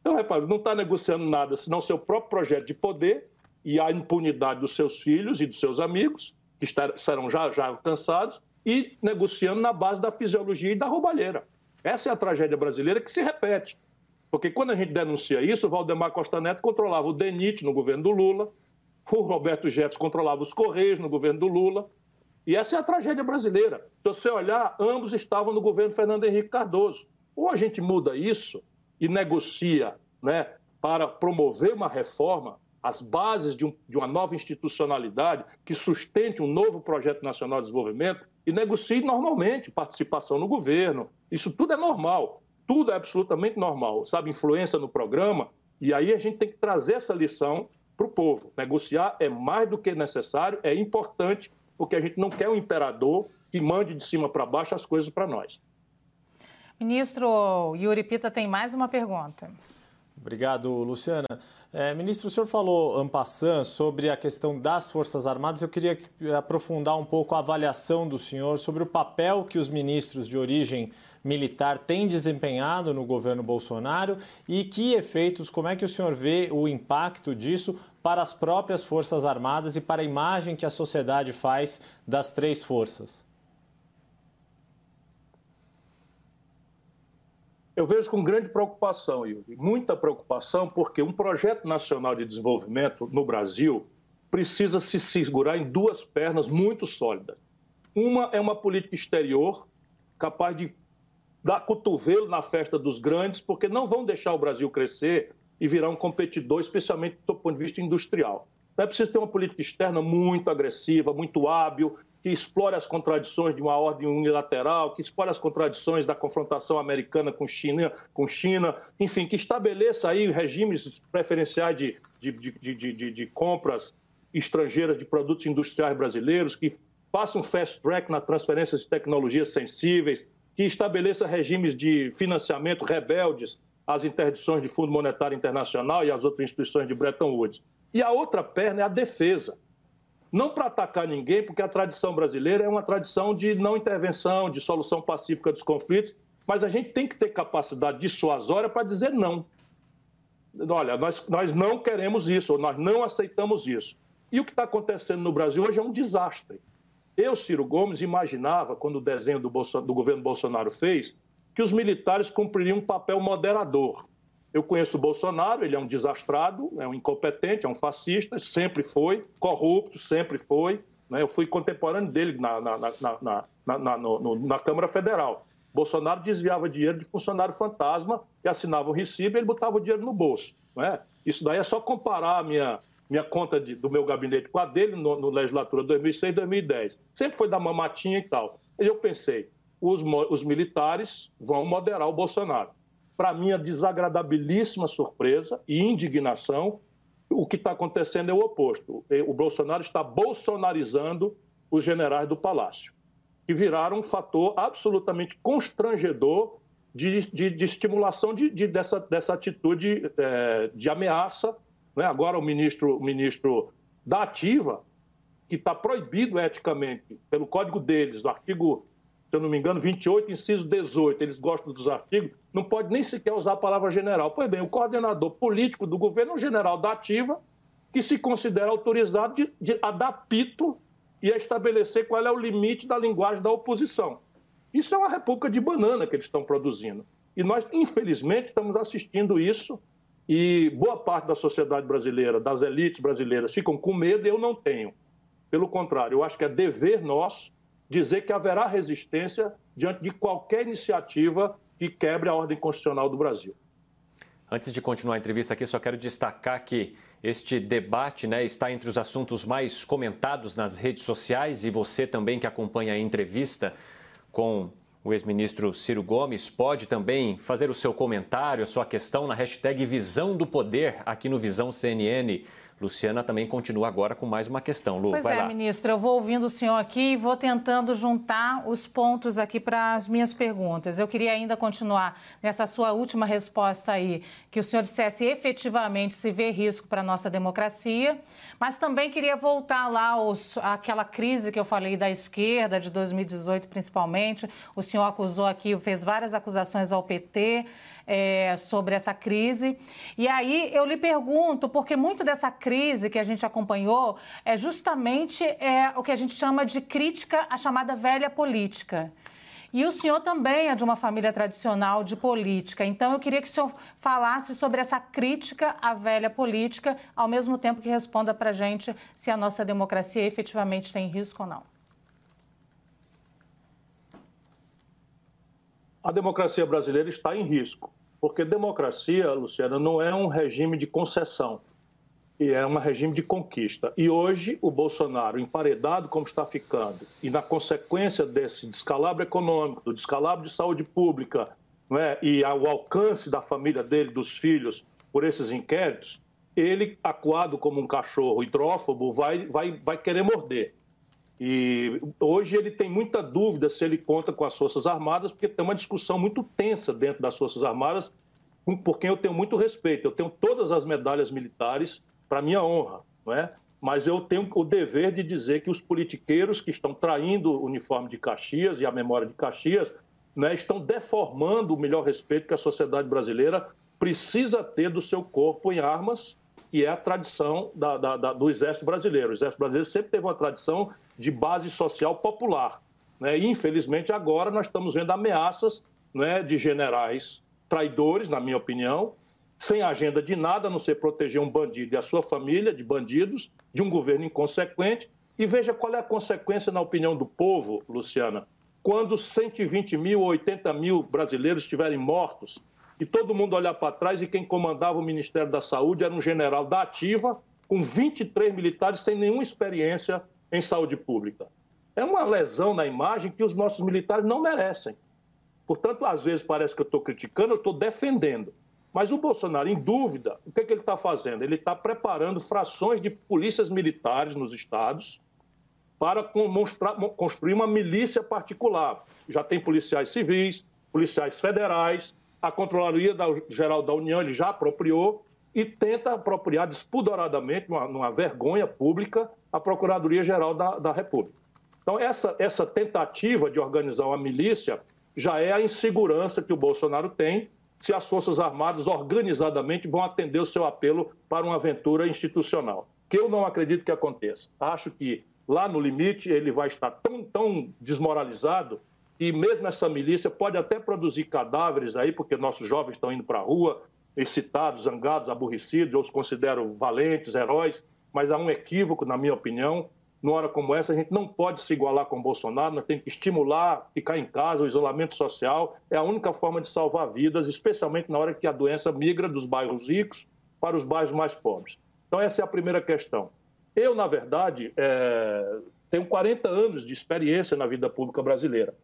Então, repare, não está negociando nada senão seu próprio projeto de poder e a impunidade dos seus filhos e dos seus amigos, que serão já, já alcançados, e negociando na base da fisiologia e da roubalheira. Essa é a tragédia brasileira que se repete. Porque quando a gente denuncia isso, o Valdemar Costa Neto controlava o DENIT no governo do Lula, o Roberto Jefferson controlava os Correios no governo do Lula. E essa é a tragédia brasileira. Se você olhar, ambos estavam no governo Fernando Henrique Cardoso. Ou a gente muda isso e negocia né, para promover uma reforma, as bases de, um, de, uma nova institucionalidade que sustente um novo projeto nacional de desenvolvimento e negocie normalmente participação no governo. Isso tudo é normal, tudo é absolutamente normal, sabe? Influência no programa. E aí a gente tem que trazer essa lição para o povo. Negociar é mais do que necessário, é importante, porque a gente não quer um imperador que mande de cima para baixo as coisas para nós. Ministro Yuri Pita tem mais uma pergunta. Obrigado, Luciana. É, ministro, o senhor falou, ampassan, sobre a questão das Forças Armadas. Eu queria aprofundar um pouco a avaliação do senhor sobre o papel que os ministros de origem militar têm desempenhado no governo Bolsonaro e que efeitos, como é que o senhor vê o impacto disso para as próprias Forças Armadas e para a imagem que a sociedade faz das três forças? Eu vejo com grande preocupação, Yuri, muita preocupação, porque um projeto nacional de desenvolvimento no Brasil precisa se segurar em duas pernas muito sólidas. Uma é uma política exterior capaz de dar cotovelo na festa dos grandes, porque não vão deixar o Brasil crescer e virar um competidor, especialmente do ponto de vista industrial. Então, é preciso ter uma política externa muito agressiva, muito hábil, que explore as contradições de uma ordem unilateral, que explore as contradições da confrontação americana com China, com China enfim, que estabeleça aí regimes preferenciais de, de, de, de, de compras estrangeiras de produtos industriais brasileiros, que faça um fast track na transferência de tecnologias sensíveis, que estabeleça regimes de financiamento rebeldes às interdições de Fundo Monetário Internacional e às outras instituições de Bretton Woods. E a outra perna é a defesa. Não para atacar ninguém, porque a tradição brasileira é uma tradição de não intervenção, de solução pacífica dos conflitos, mas a gente tem que ter capacidade dissuasória para dizer não. Olha, nós, nós não queremos isso, nós não aceitamos isso. E o que está acontecendo no Brasil hoje é um desastre. Eu, Ciro Gomes, imaginava, quando o desenho do, do governo Bolsonaro fez, que os militares cumpririam um papel moderador. Eu conheço o Bolsonaro, ele é um desastrado, é um incompetente, é um fascista, sempre foi, corrupto, sempre foi. Né? Eu fui contemporâneo dele na, na, na, na, no, na Câmara Federal. Bolsonaro desviava dinheiro de funcionário fantasma e assinava um recibo e ele botava o dinheiro no bolso. Né? Isso daí é só comparar a minha, minha conta de, do meu gabinete com a dele no, no legislatura 2006 2010. Sempre foi da mamatinha e tal. E eu pensei, os, os militares vão moderar o Bolsonaro para minha desagradabilíssima surpresa e indignação, o que está acontecendo é o oposto. O Bolsonaro está bolsonarizando os generais do Palácio, que viraram um fator absolutamente constrangedor de, de, de estimulação de, de, dessa, dessa atitude é, de ameaça. Né? Agora, o ministro, o ministro da Ativa, que está proibido eticamente, pelo código deles, no artigo se eu não me engano, 28, inciso 18, eles gostam dos artigos, não pode nem sequer usar a palavra general. Pois bem, o coordenador político do governo é um general da ativa que se considera autorizado de, de, a dar pito e a estabelecer qual é o limite da linguagem da oposição. Isso é uma república de banana que eles estão produzindo. E nós, infelizmente, estamos assistindo isso e boa parte da sociedade brasileira, das elites brasileiras, ficam com medo e eu não tenho. Pelo contrário, eu acho que é dever nosso dizer que haverá resistência diante de qualquer iniciativa que quebre a ordem constitucional do Brasil. Antes de continuar a entrevista aqui, só quero destacar que este debate né, está entre os assuntos mais comentados nas redes sociais e você também que acompanha a entrevista com o ex-ministro Ciro Gomes pode também fazer o seu comentário, a sua questão na hashtag Visão do Poder aqui no Visão CNN. Luciana também continua agora com mais uma questão. Lu, pois vai é, lá. ministro, eu vou ouvindo o senhor aqui e vou tentando juntar os pontos aqui para as minhas perguntas. Eu queria ainda continuar nessa sua última resposta aí, que o senhor dissesse efetivamente se vê risco para a nossa democracia, mas também queria voltar lá aos, àquela crise que eu falei da esquerda, de 2018 principalmente. O senhor acusou aqui, fez várias acusações ao PT é, sobre essa crise. E aí eu lhe pergunto, porque muito dessa crise que a gente acompanhou é justamente é, o que a gente chama de crítica à chamada velha política. E o senhor também é de uma família tradicional de política. Então, eu queria que o senhor falasse sobre essa crítica à velha política, ao mesmo tempo que responda para a gente se a nossa democracia efetivamente tem risco ou não. A democracia brasileira está em risco. Porque democracia, Luciana, não é um regime de concessão, e é um regime de conquista. E hoje, o Bolsonaro, emparedado como está ficando, e na consequência desse descalabro econômico, do descalabro de saúde pública, é? e o alcance da família dele, dos filhos, por esses inquéritos, ele, acuado como um cachorro hidrófobo, vai, vai, vai querer morder. E hoje ele tem muita dúvida se ele conta com as Forças Armadas, porque tem uma discussão muito tensa dentro das Forças Armadas, por quem eu tenho muito respeito. Eu tenho todas as medalhas militares para minha honra, não é? Mas eu tenho o dever de dizer que os politiqueiros que estão traindo o uniforme de Caxias e a memória de Caxias né, estão deformando o melhor respeito que a sociedade brasileira precisa ter do seu corpo em armas que é a tradição da, da, da, do Exército Brasileiro. O Exército Brasileiro sempre teve uma tradição de base social popular. Né? E, infelizmente, agora nós estamos vendo ameaças né, de generais traidores, na minha opinião, sem agenda de nada, a não ser proteger um bandido e a sua família de bandidos, de um governo inconsequente. E veja qual é a consequência, na opinião do povo, Luciana, quando 120 mil ou 80 mil brasileiros estiverem mortos e todo mundo olhar para trás e quem comandava o Ministério da Saúde era um general da ativa, com 23 militares sem nenhuma experiência em saúde pública. É uma lesão na imagem que os nossos militares não merecem. Portanto, às vezes parece que eu estou criticando, eu estou defendendo. Mas o Bolsonaro, em dúvida, o que, é que ele está fazendo? Ele está preparando frações de polícias militares nos estados para construir uma milícia particular. Já tem policiais civis, policiais federais, a Controladoria Geral da União ele já apropriou e tenta apropriar despudoradamente, numa, numa vergonha pública, a Procuradoria Geral da, da República. Então, essa, essa tentativa de organizar uma milícia já é a insegurança que o Bolsonaro tem se as Forças Armadas organizadamente vão atender o seu apelo para uma aventura institucional, que eu não acredito que aconteça. Acho que lá no limite ele vai estar tão, tão desmoralizado e mesmo essa milícia pode até produzir cadáveres aí, porque nossos jovens estão indo para a rua, excitados, zangados, aborrecidos, eu os considero valentes, heróis, mas há um equívoco, na minha opinião, numa hora como essa, a gente não pode se igualar com Bolsonaro, nós temos que estimular, ficar em casa, o isolamento social é a única forma de salvar vidas, especialmente na hora que a doença migra dos bairros ricos para os bairros mais pobres. Então, essa é a primeira questão. Eu, na verdade, é... tenho 40 anos de experiência na vida pública brasileira.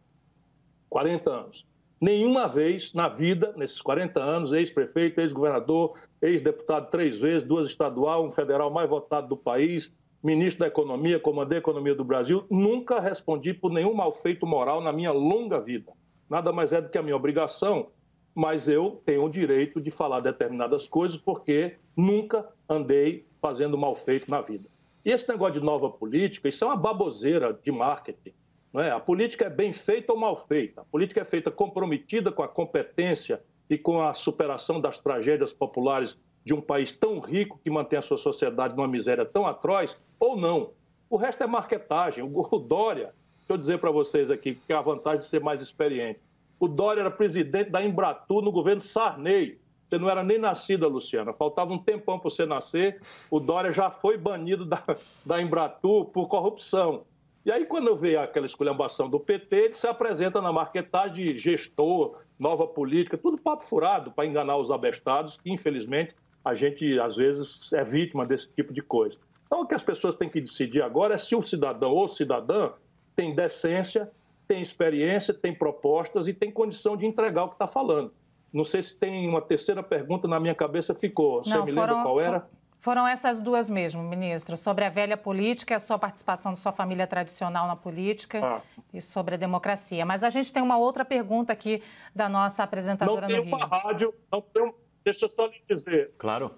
40 anos. Nenhuma vez na vida, nesses 40 anos, ex-prefeito, ex-governador, ex-deputado três vezes, duas estadual, um federal mais votado do país, ministro da Economia, comandei a economia do Brasil, nunca respondi por nenhum malfeito moral na minha longa vida. Nada mais é do que a minha obrigação, mas eu tenho o direito de falar determinadas coisas porque nunca andei fazendo malfeito na vida. E esse negócio de nova política, isso é uma baboseira de marketing. É? A política é bem feita ou mal feita. A política é feita comprometida com a competência e com a superação das tragédias populares de um país tão rico que mantém a sua sociedade numa miséria tão atroz, ou não. O resto é marketagem. O Dória, deixa eu dizer para vocês aqui, que é a vantagem de ser mais experiente. O Dória era presidente da Embratur no governo Sarney. Você não era nem nascida, Luciana. Faltava um tempão para você nascer. O Dória já foi banido da, da por corrupção. E aí, quando eu vejo aquela esculhambação do PT, ele se apresenta na marketagem de gestor, nova política, tudo papo furado para enganar os abestados, que infelizmente a gente, às vezes, é vítima desse tipo de coisa. Então, o que as pessoas têm que decidir agora é se o cidadão ou cidadã tem decência, tem experiência, tem propostas e tem condição de entregar o que está falando. Não sei se tem uma terceira pergunta na minha cabeça, ficou. Você Não, me foram, lembra qual era? Foram essas duas mesmo, ministro, sobre a velha política, a sua participação da sua família tradicional na política ah. e sobre a democracia. Mas a gente tem uma outra pergunta aqui da nossa apresentadora não no Rio. Não tem uma rádio, não tem, Deixa eu só lhe dizer. Claro.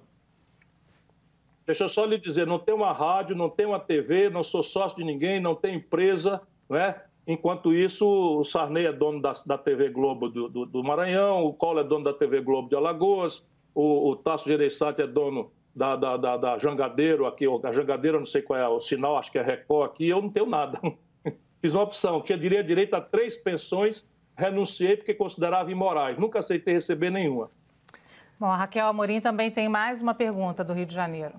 Deixa eu só lhe dizer, não tem uma rádio, não tem uma TV, não sou sócio de ninguém, não tem empresa, né? Enquanto isso, o Sarney é dono da, da TV Globo do, do, do, Maranhão, o Collor é dono da TV Globo de Alagoas, o, o Tasso Gereissati é dono da, da, da, da Jangadeiro, aqui, a Jangadeiro, eu não sei qual é o sinal, acho que é Record aqui, eu não tenho nada. Fiz uma opção, tinha direito a três pensões, renunciei porque considerava imorais, nunca aceitei receber nenhuma. Bom, a Raquel Amorim também tem mais uma pergunta do Rio de Janeiro.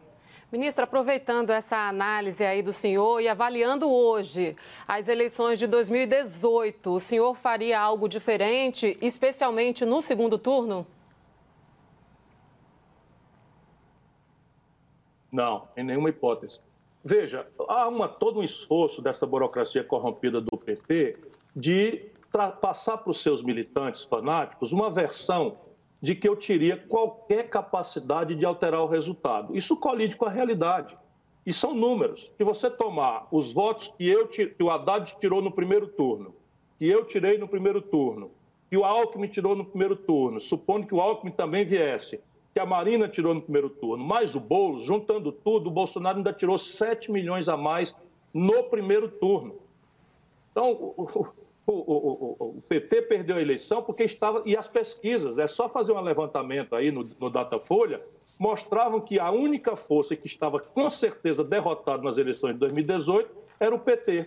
Ministro, aproveitando essa análise aí do senhor e avaliando hoje as eleições de 2018, o senhor faria algo diferente, especialmente no segundo turno? Não, em nenhuma hipótese. Veja, há uma, todo um esforço dessa burocracia corrompida do PT de passar para os seus militantes fanáticos uma versão de que eu teria qualquer capacidade de alterar o resultado. Isso colide com a realidade. E são números. Se você tomar os votos que, eu, que o Haddad tirou no primeiro turno, que eu tirei no primeiro turno, que o Alckmin tirou no primeiro turno, supondo que o Alckmin também viesse, que a Marina tirou no primeiro turno, mais o Boulos, juntando tudo, o Bolsonaro ainda tirou 7 milhões a mais no primeiro turno. Então, o, o, o, PT perdeu a eleição porque estava. E as pesquisas, é só fazer um levantamento aí no, no Datafolha, mostravam que a única força que estava com certeza derrotada nas eleições de 2018 era o PT.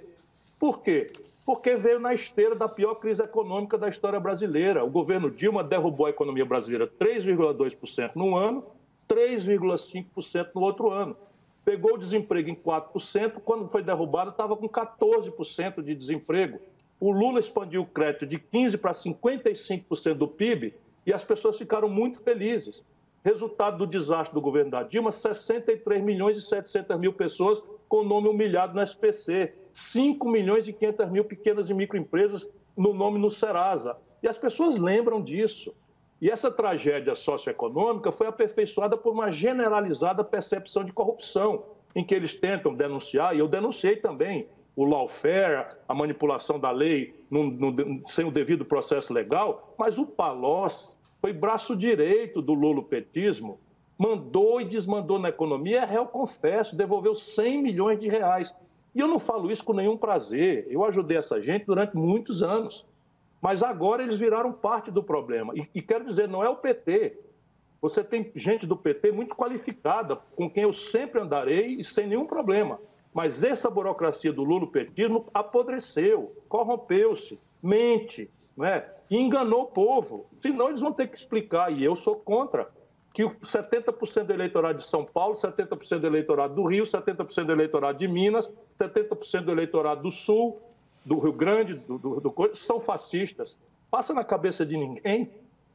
Por quê? Porque veio na esteira da pior crise econômica da história brasileira. O governo Dilma derrubou a economia brasileira 3,2% num ano, 3,5% no outro ano. Pegou o desemprego em 4%, quando foi derrubado estava com 14% de desemprego. O Lula expandiu o crédito de 15% para 55% do PIB e as pessoas ficaram muito felizes. Resultado do desastre do governo da Dilma, 63 milhões e 700 mil pessoas com o nome humilhado no SPC, 5 milhões e 500 mil pequenas e microempresas no nome no Serasa. E as pessoas lembram disso. E essa tragédia socioeconômica foi aperfeiçoada por uma generalizada percepção de corrupção, em que eles tentam denunciar, e eu denunciei também, o lawfare, a manipulação da lei sem o devido processo legal, mas o Palocci foi braço direito do lulopetismo, mandou e desmandou na economia, é réu confesso, devolveu 100 milhões de reais. E eu não falo isso com nenhum prazer, eu ajudei essa gente durante muitos anos. Mas agora eles viraram parte do problema. E, e quero dizer, não é o PT. Você tem gente do PT muito qualificada, com quem eu sempre andarei e sem nenhum problema. Mas essa burocracia do lulopetismo apodreceu, corrompeu-se, mente, é? e enganou o povo. Senão eles vão ter que explicar, e eu sou contra, que 70% do eleitorado de São Paulo, 70% do eleitorado do Rio, 70% do eleitorado de Minas, 70% do eleitorado do Sul, do Rio Grande, do, do, do, são fascistas. Passa na cabeça de ninguém.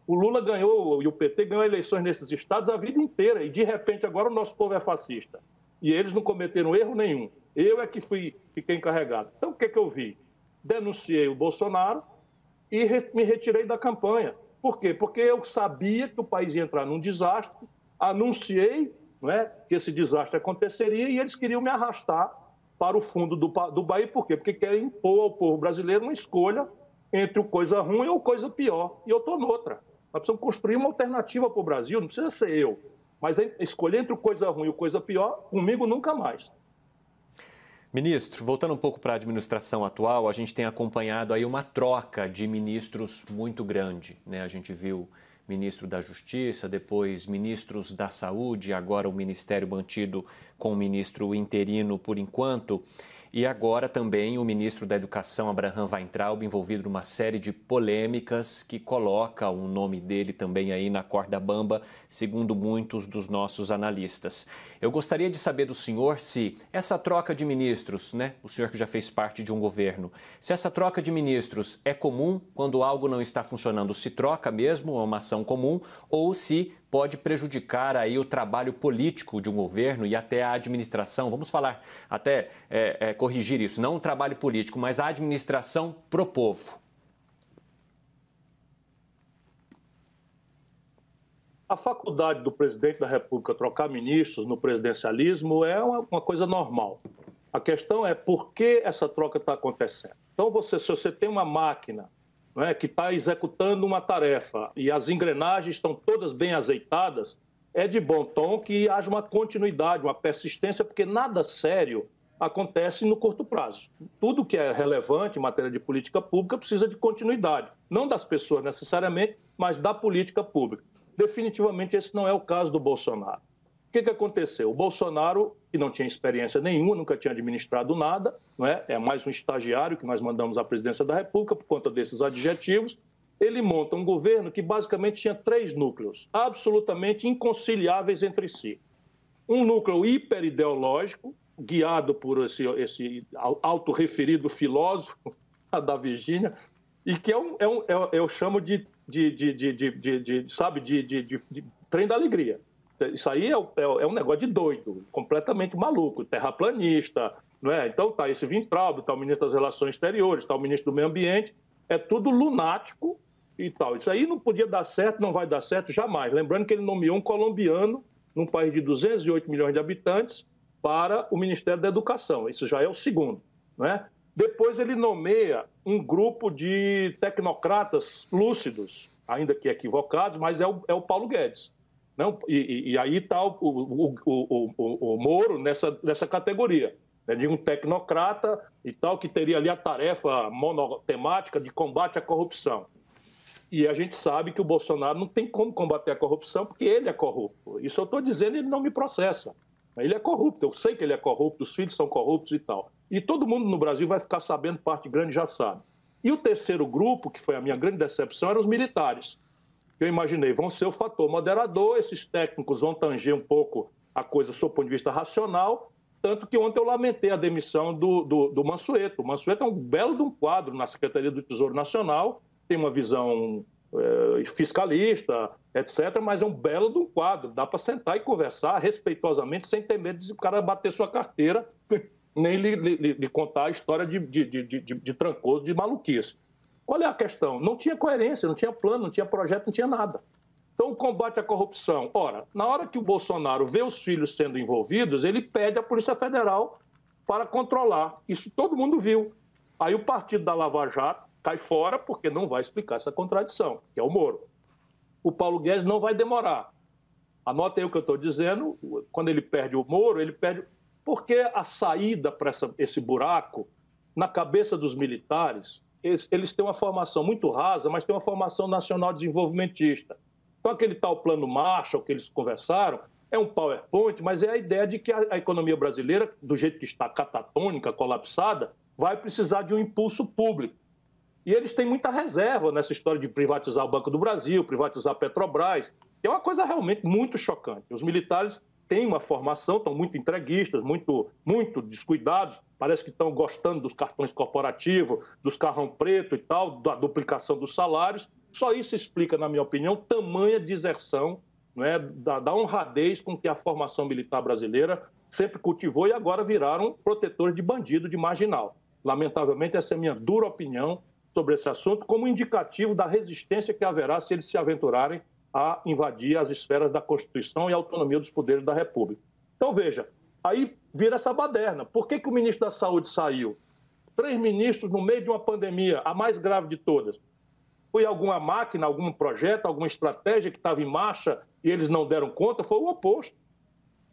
O Lula ganhou e o PT ganhou eleições nesses estados a vida inteira e de repente agora o nosso povo é fascista e eles não cometeram erro nenhum. Eu é que fui, fiquei encarregado. Então, o que, é que eu vi? Denunciei o Bolsonaro e me retirei da campanha. Por quê? Porque eu sabia que o país ia entrar num desastre, anunciei é, que esse desastre aconteceria e eles queriam me arrastar para o fundo do, do Bahia. Por quê? Porque querem impor ao povo brasileiro uma escolha entre coisa ruim ou coisa pior. E eu estou noutra. Nós precisamos construir uma alternativa para o Brasil, não precisa ser eu. Mas escolher entre coisa ruim e coisa pior, comigo nunca mais. Ministro, voltando um pouco para a administração atual, a gente tem acompanhado aí uma troca de ministros muito grande. Né? A gente viu ministro da Justiça, depois ministros da Saúde, agora o ministério mantido com o ministro interino por enquanto. E agora também o ministro da Educação, Abraham Weintraub, envolvido numa série de polêmicas que coloca o nome dele também aí na corda bamba, segundo muitos dos nossos analistas. Eu gostaria de saber do senhor se essa troca de ministros, né, o senhor que já fez parte de um governo, se essa troca de ministros é comum quando algo não está funcionando, se troca mesmo, é uma ação comum, ou se pode prejudicar aí o trabalho político de um governo e até a administração. Vamos falar, até é, é, corrigir isso, não o trabalho político, mas a administração pro povo. A faculdade do presidente da República trocar ministros no presidencialismo é uma, uma coisa normal. A questão é por que essa troca está acontecendo. Então, você, se você tem uma máquina é, que está executando uma tarefa e as engrenagens estão todas bem azeitadas, é de bom tom que haja uma continuidade, uma persistência, porque nada sério acontece no curto prazo. Tudo que é relevante em matéria de política pública precisa de continuidade, não das pessoas necessariamente, mas da política pública. Definitivamente esse não é o caso do Bolsonaro. Que, que aconteceu? O Bolsonaro, que não tinha experiência nenhuma, nunca tinha administrado nada, não é? é mais um estagiário que nós mandamos à presidência da República por conta desses adjetivos. Ele monta um governo que basicamente tinha três núcleos, absolutamente inconciliáveis entre si. Um núcleo hiperideológico, guiado por esse, esse autorreferido filósofo da Virgínia, e que é um, é um, é, eu chamo de, de, de, de, de, de sabe, de, de, de, de trem da alegria. Isso aí é, é, é, um negócio de doido, completamente maluco, terraplanista, não é? Então tá esse Vintraub, tá o ministro das Relações Exteriores, tá o ministro do Meio Ambiente, é tudo lunático e tal. Isso aí não podia dar certo, não vai dar certo jamais. Lembrando que ele nomeou um colombiano num país de 208 milhões de habitantes para o Ministério da Educação. Isso já é o segundo, não é? Depois ele nomeia um grupo de tecnocratas lúcidos, ainda que equivocados, mas é o, é o Paulo Guedes. Não, e, e aí está o, o, o, o, Moro nessa, nessa categoria, né, de um tecnocrata e tal, que teria ali a tarefa monotemática de combate à corrupção. E a gente sabe que o Bolsonaro não tem como combater a corrupção porque ele é corrupto. Isso eu estou dizendo, ele não me processa. Ele é corrupto, eu sei que ele é corrupto, os filhos são corruptos e tal. E todo mundo no Brasil vai ficar sabendo, parte grande já sabe. E o terceiro grupo, que foi a minha grande decepção, eram os militares eu imaginei, vão ser o fator moderador, esses técnicos vão tanger um pouco a coisa do ponto de vista racional, tanto que ontem eu lamentei a demissão do, do, do Mansueto. O Mansueto é um belo de um quadro na Secretaria do Tesouro Nacional, tem uma visão é, fiscalista, etc., mas é um belo de um quadro. Dá para sentar e conversar respeitosamente, sem ter medo de o cara bater sua carteira, nem lhe, lhe, lhe contar a história de, de, de, de, de trancoso, de maluquice. Qual é a questão? Não tinha coerência, não tinha plano, não tinha projeto, não tinha nada. Então, o combate à corrupção. Ora, na hora que o Bolsonaro vê os filhos sendo envolvidos, ele pede à Polícia Federal para controlar. Isso todo mundo viu. Aí o partido da Lava Jato cai fora porque não vai explicar essa contradição, que é o Moro. O Paulo Guedes não vai demorar. Anota aí o que eu estou dizendo. Quando ele perde o Moro, ele perde. Porque a saída para esse buraco, na cabeça dos militares, eles, eles, têm uma formação muito rasa, mas têm uma formação nacional desenvolvimentista. Então, aquele tal plano Marshall que eles conversaram é um PowerPoint, mas é a ideia de que a, a economia brasileira, do jeito que está catatônica, colapsada, vai precisar de um impulso público. E eles têm muita reserva nessa história de privatizar o Banco do Brasil, privatizar a Petrobras, é uma coisa realmente muito chocante. Os militares têm uma formação, estão muito entreguistas, muito, muito descuidados, parece que estão gostando dos cartões corporativos, dos carrão preto e tal, da duplicação dos salários. Só isso explica, na minha opinião, tamanha deserção não é, da, da honradez com que a formação militar brasileira sempre cultivou e agora viraram protetores de bandido, de marginal. Lamentavelmente, essa é a minha dura opinião sobre esse assunto, como indicativo da resistência que haverá se eles se aventurarem a invadir as esferas da Constituição e autonomia dos poderes da República. Então, veja, aí vira essa baderna. Por que, que o ministro da Saúde saiu? Três ministros no meio de uma pandemia, a mais grave de todas. Foi alguma máquina, algum projeto, alguma estratégia que estava em marcha e eles não deram conta? Foi o oposto.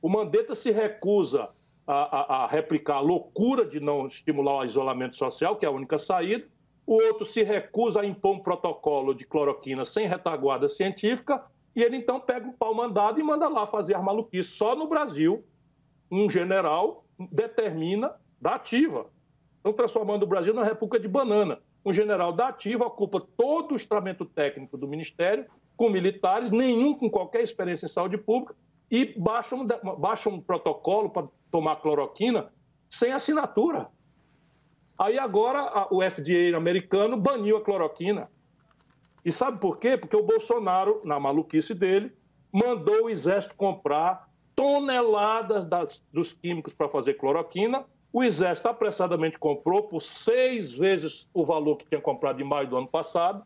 O Mandetta se recusa a, a, a replicar a loucura de não estimular o isolamento social, que é a única saída, o outro se recusa a impor um protocolo de cloroquina sem retaguarda científica, e ele então pega um pau mandado e manda lá fazer as maluquices. Só no Brasil, um general determina da ativa. Estão transformando o Brasil na república de banana. Um general da ativa ocupa todo o estramento técnico do Ministério, com militares, nenhum com qualquer experiência em saúde pública, e baixa um, baixa um protocolo para tomar cloroquina sem assinatura. Aí agora o FDA americano baniu a cloroquina. E sabe por quê? Porque o Bolsonaro, na maluquice dele, mandou o exército comprar toneladas das, dos químicos para fazer cloroquina. O exército apressadamente comprou por seis vezes o valor que tinha comprado em maio do ano passado.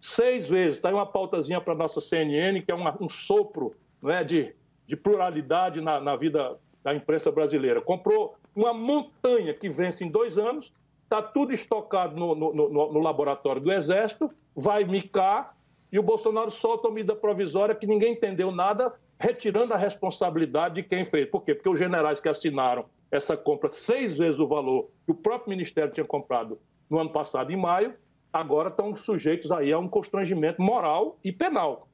Seis vezes. Está aí uma pautazinha para a nossa CNN, que é uma, um sopro né, de, de pluralidade na, na vida da imprensa brasileira. Comprou uma montanha que vence em dois anos, está tudo estocado no, no, no, no, laboratório do Exército, vai micar e o Bolsonaro solta uma medida provisória que ninguém entendeu nada, retirando a responsabilidade de quem fez. Por quê? Porque os generais que assinaram essa compra seis vezes o valor que o próprio Ministério tinha comprado no ano passado, em maio, agora estão sujeitos aí a um constrangimento moral e penal.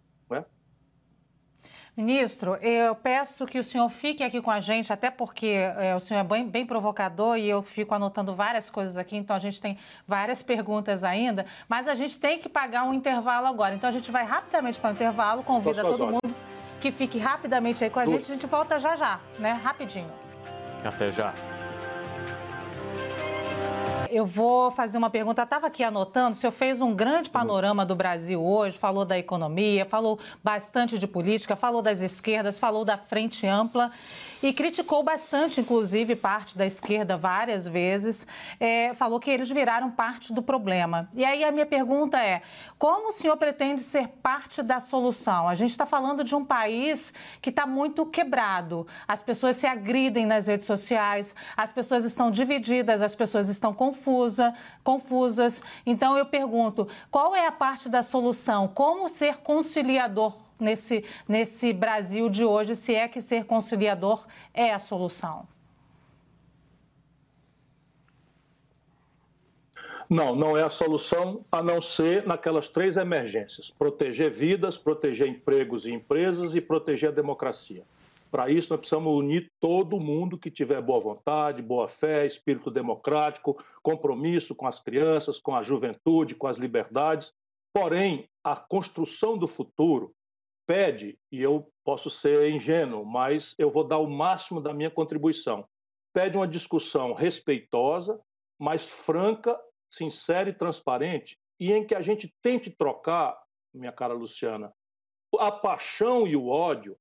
Ministro, eu peço que o senhor fique aqui com a gente, até porque é, o senhor é bem, bem, provocador e eu fico anotando várias coisas aqui, então a gente tem várias perguntas ainda, mas a gente tem que pagar um intervalo agora. Então a gente vai rapidamente para o intervalo, convida todo mundo que fique rapidamente aí com a gente, a gente volta já já, né? Rapidinho. Até já. Eu vou fazer uma pergunta. Estava aqui anotando, o senhor fez um grande panorama do Brasil hoje, falou da economia, falou bastante de política, falou das esquerdas, falou da frente ampla e criticou bastante, inclusive, parte da esquerda várias vezes. É, falou que eles viraram parte do problema. E aí a minha pergunta é: como o senhor pretende ser parte da solução? A gente está falando de um país que está muito quebrado. As pessoas se agridem nas redes sociais, as pessoas estão divididas, as pessoas estão confusa, confusas. Então eu pergunto: qual é a parte da solução? Como ser conciliador nesse, nesse Brasil de hoje, se é que ser conciliador é a solução? Não, não é a solução, a não ser naquelas três emergências: proteger vidas, proteger empregos e empresas e proteger a democracia. Para isso, nós precisamos unir todo mundo que tiver boa vontade, boa fé, espírito democrático, compromisso com as crianças, com a juventude, com as liberdades. Porém, a construção do futuro pede, e eu posso ser ingênuo, mas eu vou dar o máximo da minha contribuição. Pede uma discussão respeitosa, mas franca, sincera e transparente, e em que a gente tente trocar, minha cara Luciana, a paixão e o ódio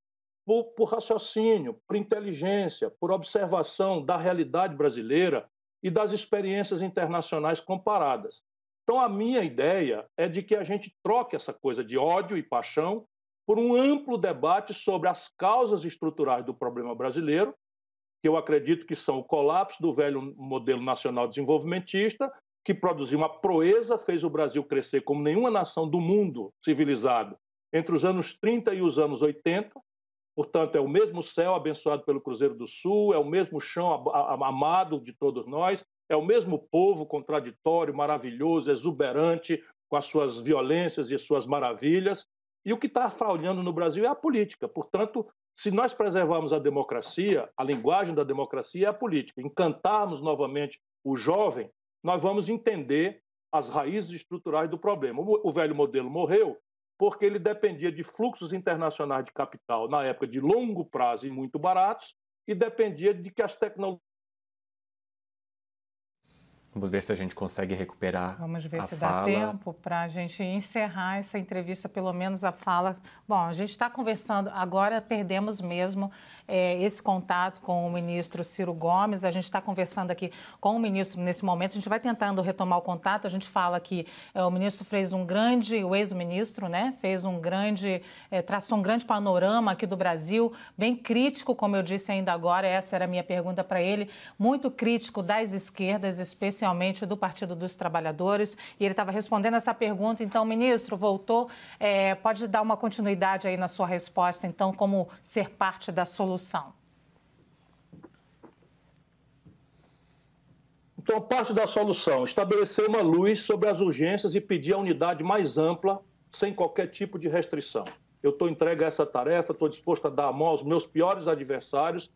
por, por raciocínio, por inteligência, por observação da realidade brasileira e das experiências internacionais comparadas. Então, a minha ideia é de que a gente troque essa coisa de ódio e paixão por um amplo debate sobre as causas estruturais do problema brasileiro, que eu acredito que são o colapso do velho modelo nacional desenvolvimentista, que produziu uma proeza, fez o Brasil crescer como nenhuma nação do mundo civilizado entre os anos 30 e os anos 80. Portanto, é o mesmo céu abençoado pelo Cruzeiro do Sul, é o mesmo chão amado de todos nós, é o mesmo povo contraditório, maravilhoso, exuberante, com as suas violências e as suas maravilhas. E o que está falhando no Brasil é a política. Portanto, se nós preservarmos a democracia, a linguagem da democracia é a política, encantarmos novamente o jovem, nós vamos entender as raízes estruturais do problema. O velho modelo morreu porque ele dependia de fluxos internacionais de capital na época de longo prazo e muito baratos e dependia de que as tecnologias Vamos ver se a gente consegue recuperar. Vamos ver se fala. dá tempo para a gente encerrar essa entrevista, pelo menos a fala. Bom, a gente está conversando, agora perdemos mesmo é, esse contato com o ministro Ciro Gomes. A gente está conversando aqui com o ministro nesse momento. A gente vai tentando retomar o contato. A gente fala que é, o ministro fez um grande, o ex-ministro, né, fez um grande, é, traçou um grande panorama aqui do Brasil, bem crítico, como eu disse ainda agora. Essa era a minha pergunta para ele, muito crítico das esquerdas, especialmente do Partido dos Trabalhadores, e ele estava respondendo essa pergunta. Então, ministro, voltou, é, pode dar uma continuidade aí na sua resposta, então, como ser parte da solução? Então, parte da solução, estabelecer uma luz sobre as urgências e pedir a unidade mais ampla, sem qualquer tipo de restrição. Eu estou entregue a essa tarefa, estou disposto a dar a mão aos meus piores adversários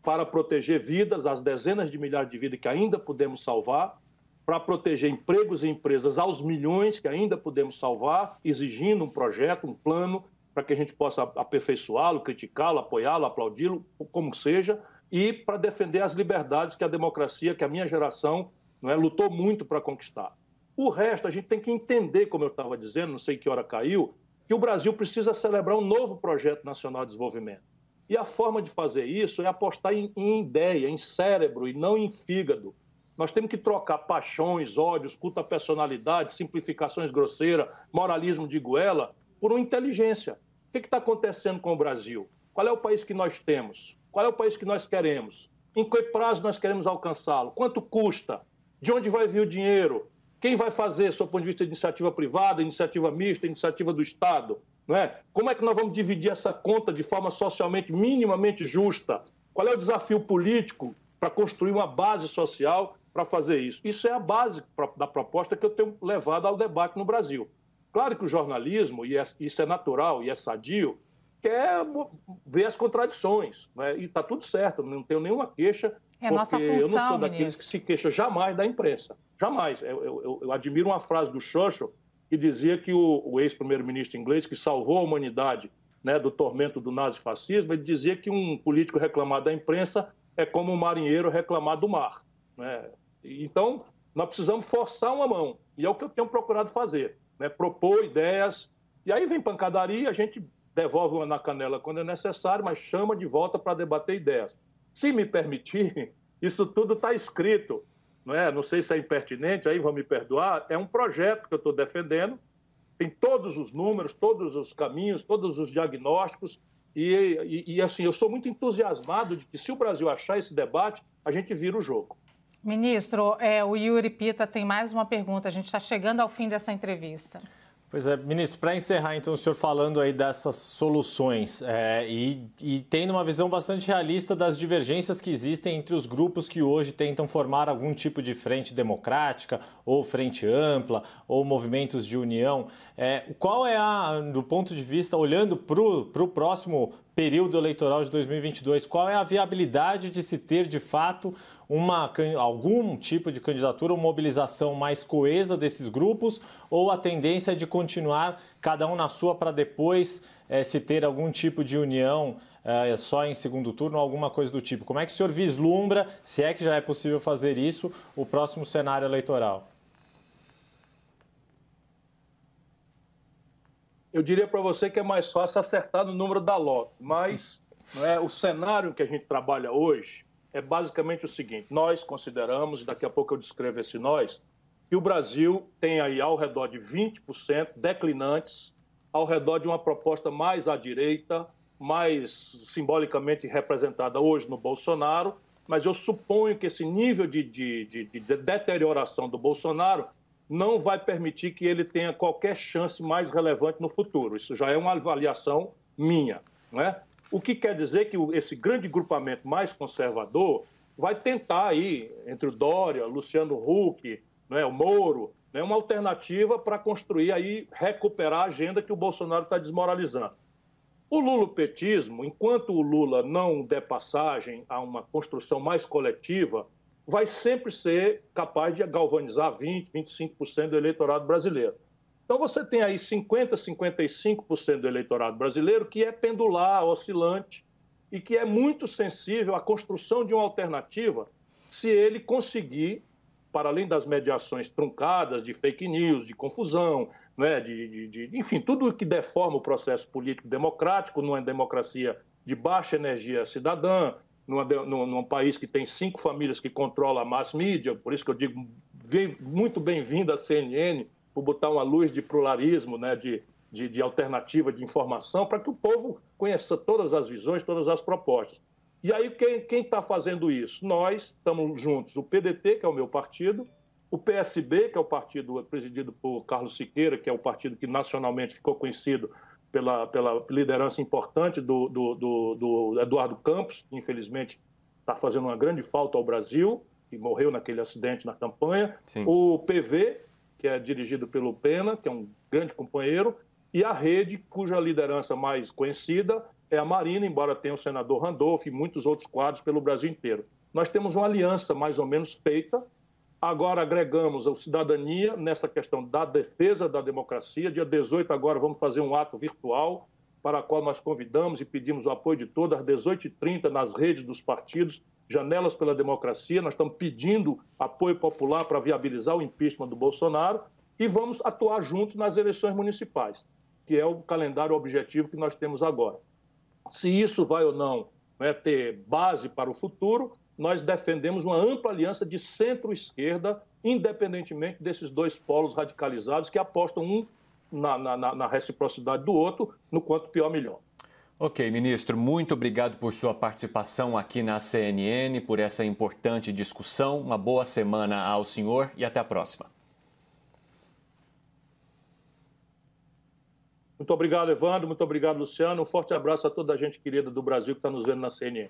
para proteger vidas, as dezenas de milhares de vidas que ainda podemos salvar, para proteger empregos e empresas aos milhões que ainda podemos salvar, exigindo um projeto, um plano, para que a gente possa aperfeiçoá-lo, criticá-lo, apoiá-lo, aplaudi-lo, como seja, e para defender as liberdades que a democracia, que a minha geração não é, lutou muito para conquistar. O resto, a gente tem que entender, como eu estava dizendo, não sei que hora caiu, que o Brasil precisa celebrar um novo projeto nacional de desenvolvimento. E a forma de fazer isso é apostar em, em ideia, em cérebro e não em fígado. Nós temos que trocar paixões, ódios, culto à personalidade, simplificações grosseiras, moralismo de goela, por uma inteligência. O que está acontecendo com o Brasil? Qual é o país que nós temos? Qual é o país que nós queremos? Em que prazo nós queremos alcançá-lo? Quanto custa? De onde vai vir o dinheiro? Quem vai fazer, do ponto de vista de iniciativa privada, iniciativa mista, iniciativa do Estado? Não é? Como é que nós vamos dividir essa conta de forma socialmente minimamente justa? Qual é o desafio político para construir uma base social para fazer isso? Isso é a base da proposta que eu tenho levado ao debate no Brasil. Claro que o jornalismo, e é, isso é natural e é sadio, quer ver as contradições. Né? E está tudo certo, não tenho nenhuma queixa, é porque nossa função, eu não sou daqueles ministro. que se queixam jamais da imprensa. Jamais. Eu, eu, eu admiro uma frase do Churchill, que dizia que o, o ex-primeiro-ministro inglês, que salvou a humanidade né, do tormento do nazifascismo, ele dizia que um político reclamar da imprensa é como um marinheiro reclamar do mar. Né? Então, nós precisamos forçar uma mão, e é o que eu tenho procurado fazer, né? propor ideias, e aí vem pancadaria, a gente devolve uma na canela quando é necessário, mas chama de volta para debater ideias. Se me permitir, isso tudo está escrito não, é? não sei se é impertinente, aí vão me perdoar, é um projeto que eu estou defendendo, tem todos os números, todos os caminhos, todos os diagnósticos, e, e, e, assim, eu sou muito entusiasmado de que se o Brasil achar esse debate, a gente vira o jogo. Ministro, é, o Yuri Pita tem mais uma pergunta. A gente está chegando ao fim dessa entrevista. Pois é, ministro, para encerrar então o senhor falando aí dessas soluções é, e, e, tendo uma visão bastante realista das divergências que existem entre os grupos que hoje tentam formar algum tipo de frente democrática ou frente ampla ou movimentos de união, é, qual é a, do ponto de vista, olhando para o próximo período eleitoral de 2022, qual é a viabilidade de se ter de fato uma, algum tipo de candidatura ou mobilização mais coesa desses grupos ou a tendência é de continuar cada um na sua para depois é, se ter algum tipo de união é, só em segundo turno alguma coisa do tipo? Como é que o senhor vislumbra, se é que já é possível fazer isso, o próximo cenário eleitoral? Eu diria para você que é mais fácil acertar no número da lote, mas é, o cenário que a gente trabalha hoje é basicamente o seguinte: nós consideramos, daqui a pouco eu descrevo esse nós, que o Brasil tem aí ao redor de 20% declinantes, ao redor de uma proposta mais à direita, mais simbolicamente representada hoje no Bolsonaro, mas eu suponho que esse nível de, de, de, de deterioração do Bolsonaro não vai permitir que ele tenha qualquer chance mais relevante no futuro. Isso já é uma avaliação minha. Não é? O que quer dizer que esse grande grupamento mais conservador vai tentar aí, entre o Dória, Luciano Huck, né, o Moro, né, uma alternativa para construir aí, recuperar a agenda que o Bolsonaro está desmoralizando. O lulopetismo, enquanto o Lula não der passagem a uma construção mais coletiva, vai sempre ser capaz de galvanizar 20%, 25% do eleitorado brasileiro. Então você tem aí 50%, 55% do eleitorado brasileiro que é pendular, oscilante e que é muito sensível à construção de uma alternativa se ele conseguir para além das mediações truncadas de fake news, de confusão, né, de, de, de, enfim, tudo que deforma o processo político democrático numa democracia de baixa energia cidadã, numa, num, num, país que tem cinco famílias que controlam a mass media, por isso que eu digo muito bem-vinda a CNN, por botar uma luz de pluralismo, né, de, de, de alternativa de informação, para que o povo conheça todas as visões, todas as propostas. E aí, quem está fazendo isso? Nós estamos juntos, o PDT, que é o meu partido, o PSB, que é o partido presidido por Carlos Siqueira, que é o partido que nacionalmente ficou conhecido pela, pela liderança importante do, do, do, do Eduardo Campos, que infelizmente está fazendo uma grande falta ao Brasil, que morreu naquele acidente na campanha. Sim. O PV, que é dirigido pelo Pena, que é um grande companheiro, e a rede, cuja liderança mais conhecida é a Marina, embora tenha o senador Randolph e muitos outros quadros pelo Brasil inteiro. Nós temos uma aliança mais ou menos feita. Agora agregamos a cidadania nessa questão da defesa da democracia. Dia 18 agora vamos fazer um ato virtual para o qual nós convidamos e pedimos o apoio de todas, às 18h30, nas redes dos partidos, Janelas pela Democracia. Nós estamos pedindo apoio popular para viabilizar o impeachment do Bolsonaro e vamos atuar juntos nas eleições municipais, que é o calendário objetivo que nós temos agora. Se isso vai ou não né, ter base para o futuro, nós defendemos uma ampla aliança de centro-esquerda, independentemente desses dois polos radicalizados que apostam um na, na, na reciprocidade do outro, no quanto pior, melhor. Ok, ministro, muito obrigado por sua participação aqui na CNN, por essa importante discussão. Uma boa semana ao senhor e até a próxima. Muito obrigado, Evandro. Muito obrigado, Luciano. Um forte abraço a toda a gente querida do Brasil que está nos vendo na CNN.